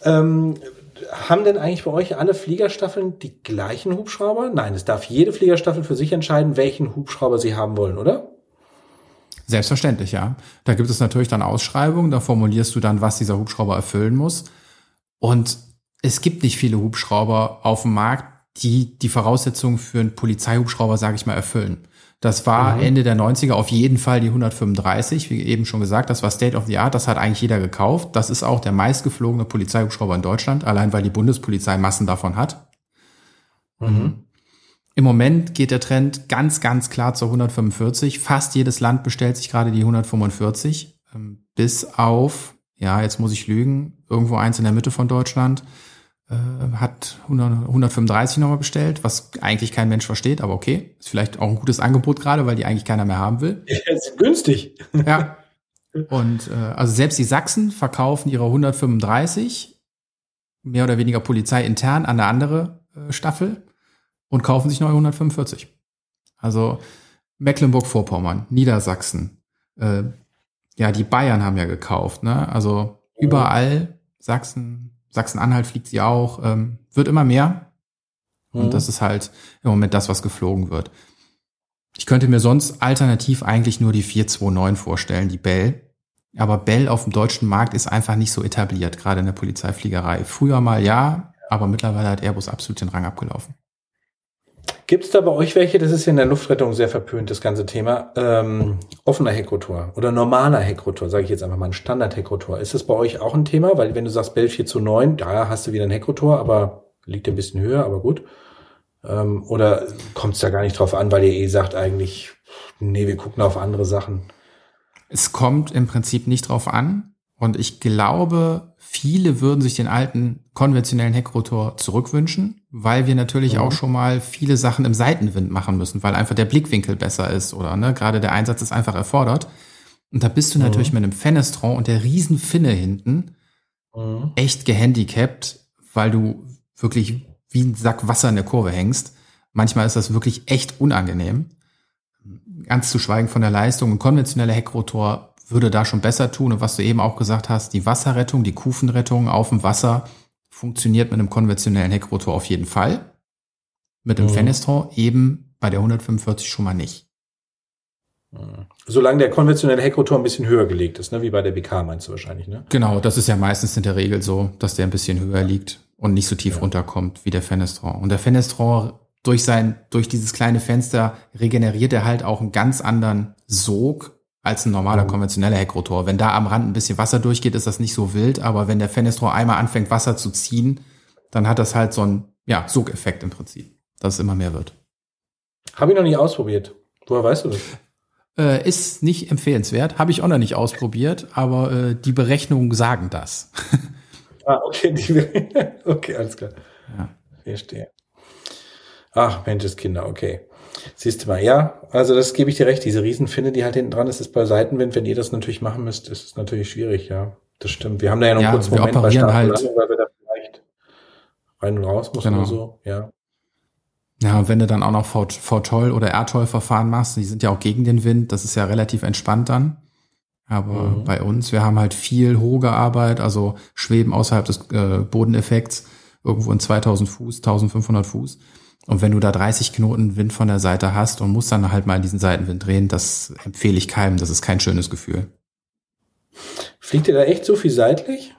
Ähm, haben denn eigentlich bei euch alle Fliegerstaffeln die gleichen Hubschrauber? Nein, es darf jede Fliegerstaffel für sich entscheiden, welchen Hubschrauber sie haben wollen, oder? Selbstverständlich, ja. Da gibt es natürlich dann Ausschreibungen, da formulierst du dann, was dieser Hubschrauber erfüllen muss. Und es gibt nicht viele Hubschrauber auf dem Markt, die die Voraussetzungen für einen Polizeihubschrauber, sage ich mal, erfüllen. Das war mhm. Ende der 90er auf jeden Fall die 135, wie eben schon gesagt, das war State of the Art, das hat eigentlich jeder gekauft. Das ist auch der meistgeflogene Polizeihubschrauber in Deutschland, allein weil die Bundespolizei Massen davon hat. Mhm. Im Moment geht der Trend ganz, ganz klar zur 145. Fast jedes Land bestellt sich gerade die 145. Ähm, bis auf, ja, jetzt muss ich lügen, irgendwo eins in der Mitte von Deutschland äh, hat 100, 135 nochmal bestellt, was eigentlich kein Mensch versteht, aber okay. Ist vielleicht auch ein gutes Angebot gerade, weil die eigentlich keiner mehr haben will. Ja, ist günstig. Ja. Und äh, also selbst die Sachsen verkaufen ihre 135 mehr oder weniger polizeiintern an eine andere äh, Staffel und kaufen sich neue 145. Also Mecklenburg-Vorpommern, Niedersachsen, äh, ja, die Bayern haben ja gekauft, ne? Also überall, Sachsen, Sachsen-Anhalt fliegt sie auch, ähm, wird immer mehr. Und mhm. das ist halt im Moment das, was geflogen wird. Ich könnte mir sonst alternativ eigentlich nur die 429 vorstellen, die Bell. Aber Bell auf dem deutschen Markt ist einfach nicht so etabliert, gerade in der Polizeifliegerei. Früher mal ja, aber mittlerweile hat Airbus absolut den Rang abgelaufen. Gibt es da bei euch welche, das ist ja in der Luftrettung sehr verpönt, das ganze Thema, ähm, offener Heckrotor oder normaler Heckrotor, sage ich jetzt einfach mal, ein Standard-Heckrotor. Ist das bei euch auch ein Thema? Weil wenn du sagst Bell 4 zu 9, da hast du wieder ein Heckrotor, aber liegt ein bisschen höher, aber gut. Ähm, oder kommt es da gar nicht drauf an, weil ihr eh sagt eigentlich, nee, wir gucken auf andere Sachen? Es kommt im Prinzip nicht drauf an. Und ich glaube, viele würden sich den alten konventionellen Heckrotor zurückwünschen, weil wir natürlich mhm. auch schon mal viele Sachen im Seitenwind machen müssen, weil einfach der Blickwinkel besser ist oder ne, gerade der Einsatz ist einfach erfordert. Und da bist du mhm. natürlich mit einem Fenestron und der riesen Finne hinten mhm. echt gehandicapt, weil du wirklich wie ein Sack Wasser in der Kurve hängst. Manchmal ist das wirklich echt unangenehm. Ganz zu schweigen von der Leistung. Ein konventioneller Heckrotor würde da schon besser tun. Und was du eben auch gesagt hast, die Wasserrettung, die Kufenrettung auf dem Wasser funktioniert mit einem konventionellen Heckrotor auf jeden Fall. Mit dem mhm. Fenestron eben bei der 145 schon mal nicht. Solange der konventionelle Heckrotor ein bisschen höher gelegt ist, ne? wie bei der BK meinst du wahrscheinlich, ne? Genau, das ist ja meistens in der Regel so, dass der ein bisschen höher liegt und nicht so tief ja. runterkommt wie der Fenestron. Und der Fenestron durch sein, durch dieses kleine Fenster regeneriert er halt auch einen ganz anderen Sog als ein normaler mhm. konventioneller Heckrotor. Wenn da am Rand ein bisschen Wasser durchgeht, ist das nicht so wild, aber wenn der Fenestron einmal anfängt, Wasser zu ziehen, dann hat das halt so einen, ja, Sogeffekt im Prinzip, dass es immer mehr wird. Habe ich noch nie ausprobiert. Woher weißt du das? Äh, ist nicht empfehlenswert, habe ich auch noch nicht ausprobiert, aber äh, die Berechnungen sagen das. ah, okay, okay, alles klar. Ja. Verstehe. Ach, Menscheskinder, okay. Siehst du mal, ja, also das gebe ich dir recht, diese Riesenfinne, die halt hinten dran ist, ist bei Seitenwind, wenn ihr das natürlich machen müsst, ist es natürlich schwierig, ja. Das stimmt. Wir haben da ja noch ja, einen kurzen Moment bei halt. weil wir da vielleicht rein und raus müssen genau. oder so, ja. Ja, und wenn du dann auch noch V-Toll oder R-Toll-Verfahren machst, die sind ja auch gegen den Wind, das ist ja relativ entspannt dann. Aber mhm. bei uns, wir haben halt viel hohe Arbeit, also schweben außerhalb des äh, Bodeneffekts, irgendwo in 2000 Fuß, 1500 Fuß. Und wenn du da 30 Knoten Wind von der Seite hast und musst dann halt mal in diesen Seitenwind drehen, das empfehle ich keinem, das ist kein schönes Gefühl. Fliegt ihr da echt so viel seitlich?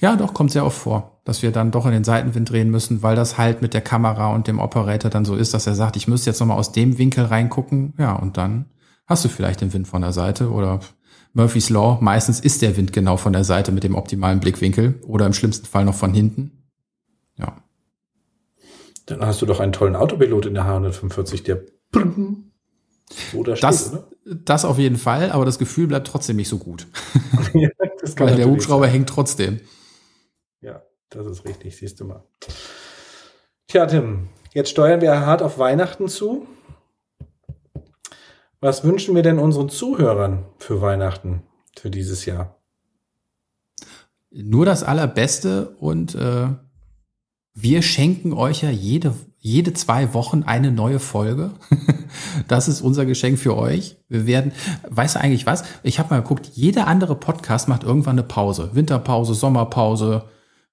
Ja, doch, kommt sehr oft vor, dass wir dann doch in den Seitenwind drehen müssen, weil das halt mit der Kamera und dem Operator dann so ist, dass er sagt, ich müsste jetzt nochmal aus dem Winkel reingucken. Ja, und dann hast du vielleicht den Wind von der Seite oder Murphy's Law. Meistens ist der Wind genau von der Seite mit dem optimalen Blickwinkel oder im schlimmsten Fall noch von hinten. Ja. Dann hast du doch einen tollen Autopilot in der H145, der wo da steht, das, oder? das auf jeden Fall, aber das Gefühl bleibt trotzdem nicht so gut. ja, Weil der Hubschrauber sein. hängt trotzdem. Das ist richtig, siehst du mal. Tja, Tim, jetzt steuern wir hart auf Weihnachten zu. Was wünschen wir denn unseren Zuhörern für Weihnachten, für dieses Jahr? Nur das Allerbeste und äh, wir schenken euch ja jede, jede zwei Wochen eine neue Folge. das ist unser Geschenk für euch. Wir werden, weißt du eigentlich was? Ich habe mal geguckt, jeder andere Podcast macht irgendwann eine Pause. Winterpause, Sommerpause,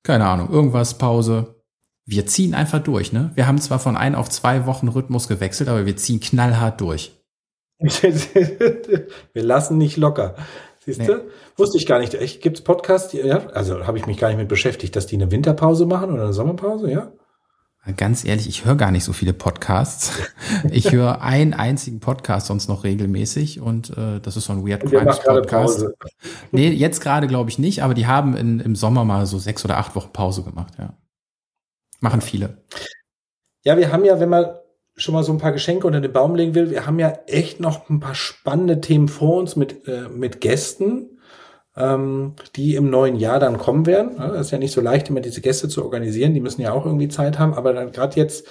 keine Ahnung, irgendwas, Pause. Wir ziehen einfach durch, ne? Wir haben zwar von ein auf zwei Wochen Rhythmus gewechselt, aber wir ziehen knallhart durch. wir lassen nicht locker. Siehst nee. du? Wusste ich gar nicht. Echt, gibt's Podcasts, die, ja? Also habe ich mich gar nicht mit beschäftigt, dass die eine Winterpause machen oder eine Sommerpause, ja? Ganz ehrlich, ich höre gar nicht so viele Podcasts. Ich höre einen einzigen Podcast sonst noch regelmäßig und äh, das ist so ein Weird Crimes Podcast. Nee, jetzt gerade glaube ich nicht, aber die haben in, im Sommer mal so sechs oder acht Wochen Pause gemacht, ja. Machen viele. Ja, wir haben ja, wenn man schon mal so ein paar Geschenke unter den Baum legen will, wir haben ja echt noch ein paar spannende Themen vor uns mit, äh, mit Gästen ähm, die im neuen Jahr dann kommen werden. Das ist ja nicht so leicht, immer diese Gäste zu organisieren. Die müssen ja auch irgendwie Zeit haben. Aber dann gerade jetzt,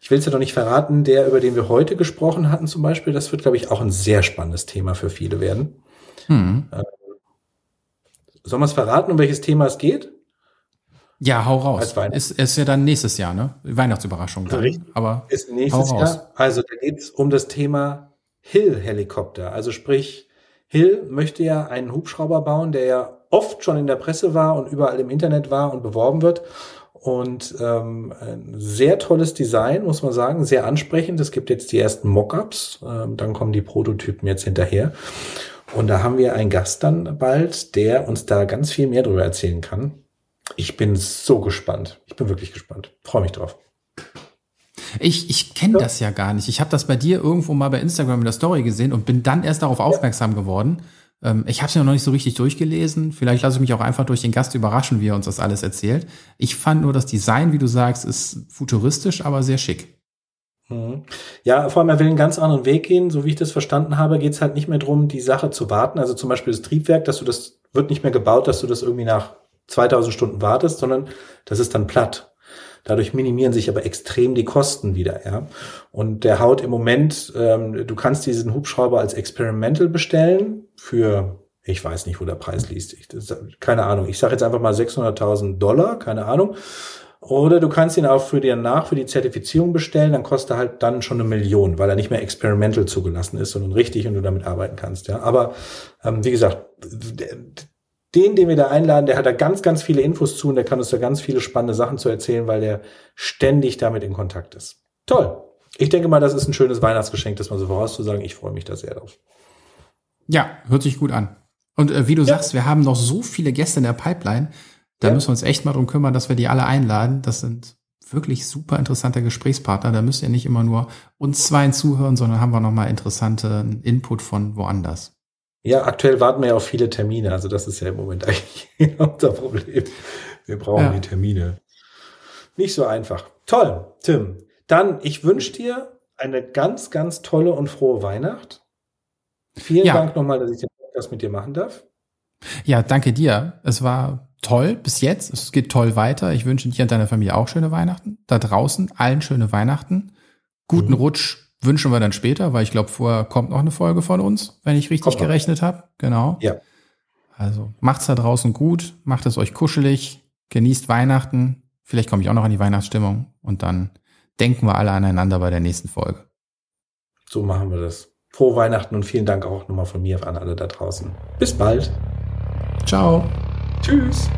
ich will es ja doch nicht verraten, der, über den wir heute gesprochen hatten zum Beispiel, das wird, glaube ich, auch ein sehr spannendes Thema für viele werden. Hm. Ähm, sollen wir es verraten, um welches Thema es geht? Ja, hau raus. Ist, ist ja dann nächstes Jahr, ne? Weihnachtsüberraschung. Dann. Richtig. Aber ist nächstes Jahr. Also da geht es um das Thema Hill-Helikopter. Also sprich Hill möchte ja einen Hubschrauber bauen, der ja oft schon in der Presse war und überall im Internet war und beworben wird. Und ähm, ein sehr tolles Design, muss man sagen, sehr ansprechend. Es gibt jetzt die ersten Mockups, ähm, dann kommen die Prototypen jetzt hinterher. Und da haben wir einen Gast dann bald, der uns da ganz viel mehr darüber erzählen kann. Ich bin so gespannt. Ich bin wirklich gespannt. Freue mich drauf. Ich, ich kenne ja. das ja gar nicht. Ich habe das bei dir irgendwo mal bei Instagram in der Story gesehen und bin dann erst darauf ja. aufmerksam geworden. Ähm, ich habe es ja noch nicht so richtig durchgelesen. Vielleicht lasse ich mich auch einfach durch den Gast überraschen, wie er uns das alles erzählt. Ich fand nur das Design, wie du sagst, ist futuristisch, aber sehr schick. Mhm. Ja, vor allem, er will einen ganz anderen Weg gehen. So wie ich das verstanden habe, geht es halt nicht mehr darum, die Sache zu warten. Also zum Beispiel das Triebwerk, dass du das wird nicht mehr gebaut, dass du das irgendwie nach 2000 Stunden wartest, sondern das ist dann platt. Dadurch minimieren sich aber extrem die Kosten wieder. Ja? Und der haut im Moment, ähm, du kannst diesen Hubschrauber als Experimental bestellen für, ich weiß nicht, wo der Preis liest. Ich, das, keine Ahnung. Ich sage jetzt einfach mal 600.000 Dollar, keine Ahnung. Oder du kannst ihn auch für dir nach, für die Zertifizierung bestellen, dann kostet er halt dann schon eine Million, weil er nicht mehr experimental zugelassen ist, sondern richtig und du damit arbeiten kannst. Ja, aber ähm, wie gesagt, den, den wir da einladen, der hat da ganz, ganz viele Infos zu und der kann uns da ganz viele spannende Sachen zu erzählen, weil der ständig damit in Kontakt ist. Toll. ich denke mal, das ist ein schönes Weihnachtsgeschenk, das mal so vorauszusagen. Ich freue mich da sehr drauf. Ja, hört sich gut an. Und äh, wie du ja. sagst, wir haben noch so viele Gäste in der Pipeline. Da ja. müssen wir uns echt mal drum kümmern, dass wir die alle einladen. Das sind wirklich super interessante Gesprächspartner. Da müsst ihr nicht immer nur uns zwei zuhören, sondern haben wir noch mal interessanten Input von woanders. Ja, aktuell warten wir ja auf viele Termine. Also das ist ja im Moment eigentlich unser Problem. Wir brauchen ja. die Termine. Nicht so einfach. Toll, Tim. Dann, ich wünsche dir eine ganz, ganz tolle und frohe Weihnacht. Vielen ja. Dank nochmal, dass ich den Podcast mit dir machen darf. Ja, danke dir. Es war toll bis jetzt. Es geht toll weiter. Ich wünsche dir und deiner Familie auch schöne Weihnachten. Da draußen allen schöne Weihnachten. Guten mhm. Rutsch wünschen wir dann später, weil ich glaube, vorher kommt noch eine Folge von uns, wenn ich richtig gerechnet habe. Genau. Ja. Also macht's da draußen gut, macht es euch kuschelig, genießt Weihnachten. Vielleicht komme ich auch noch an die Weihnachtsstimmung und dann denken wir alle aneinander bei der nächsten Folge. So machen wir das. Frohe Weihnachten und vielen Dank auch nochmal von mir an alle da draußen. Bis bald. Ciao. Tschüss.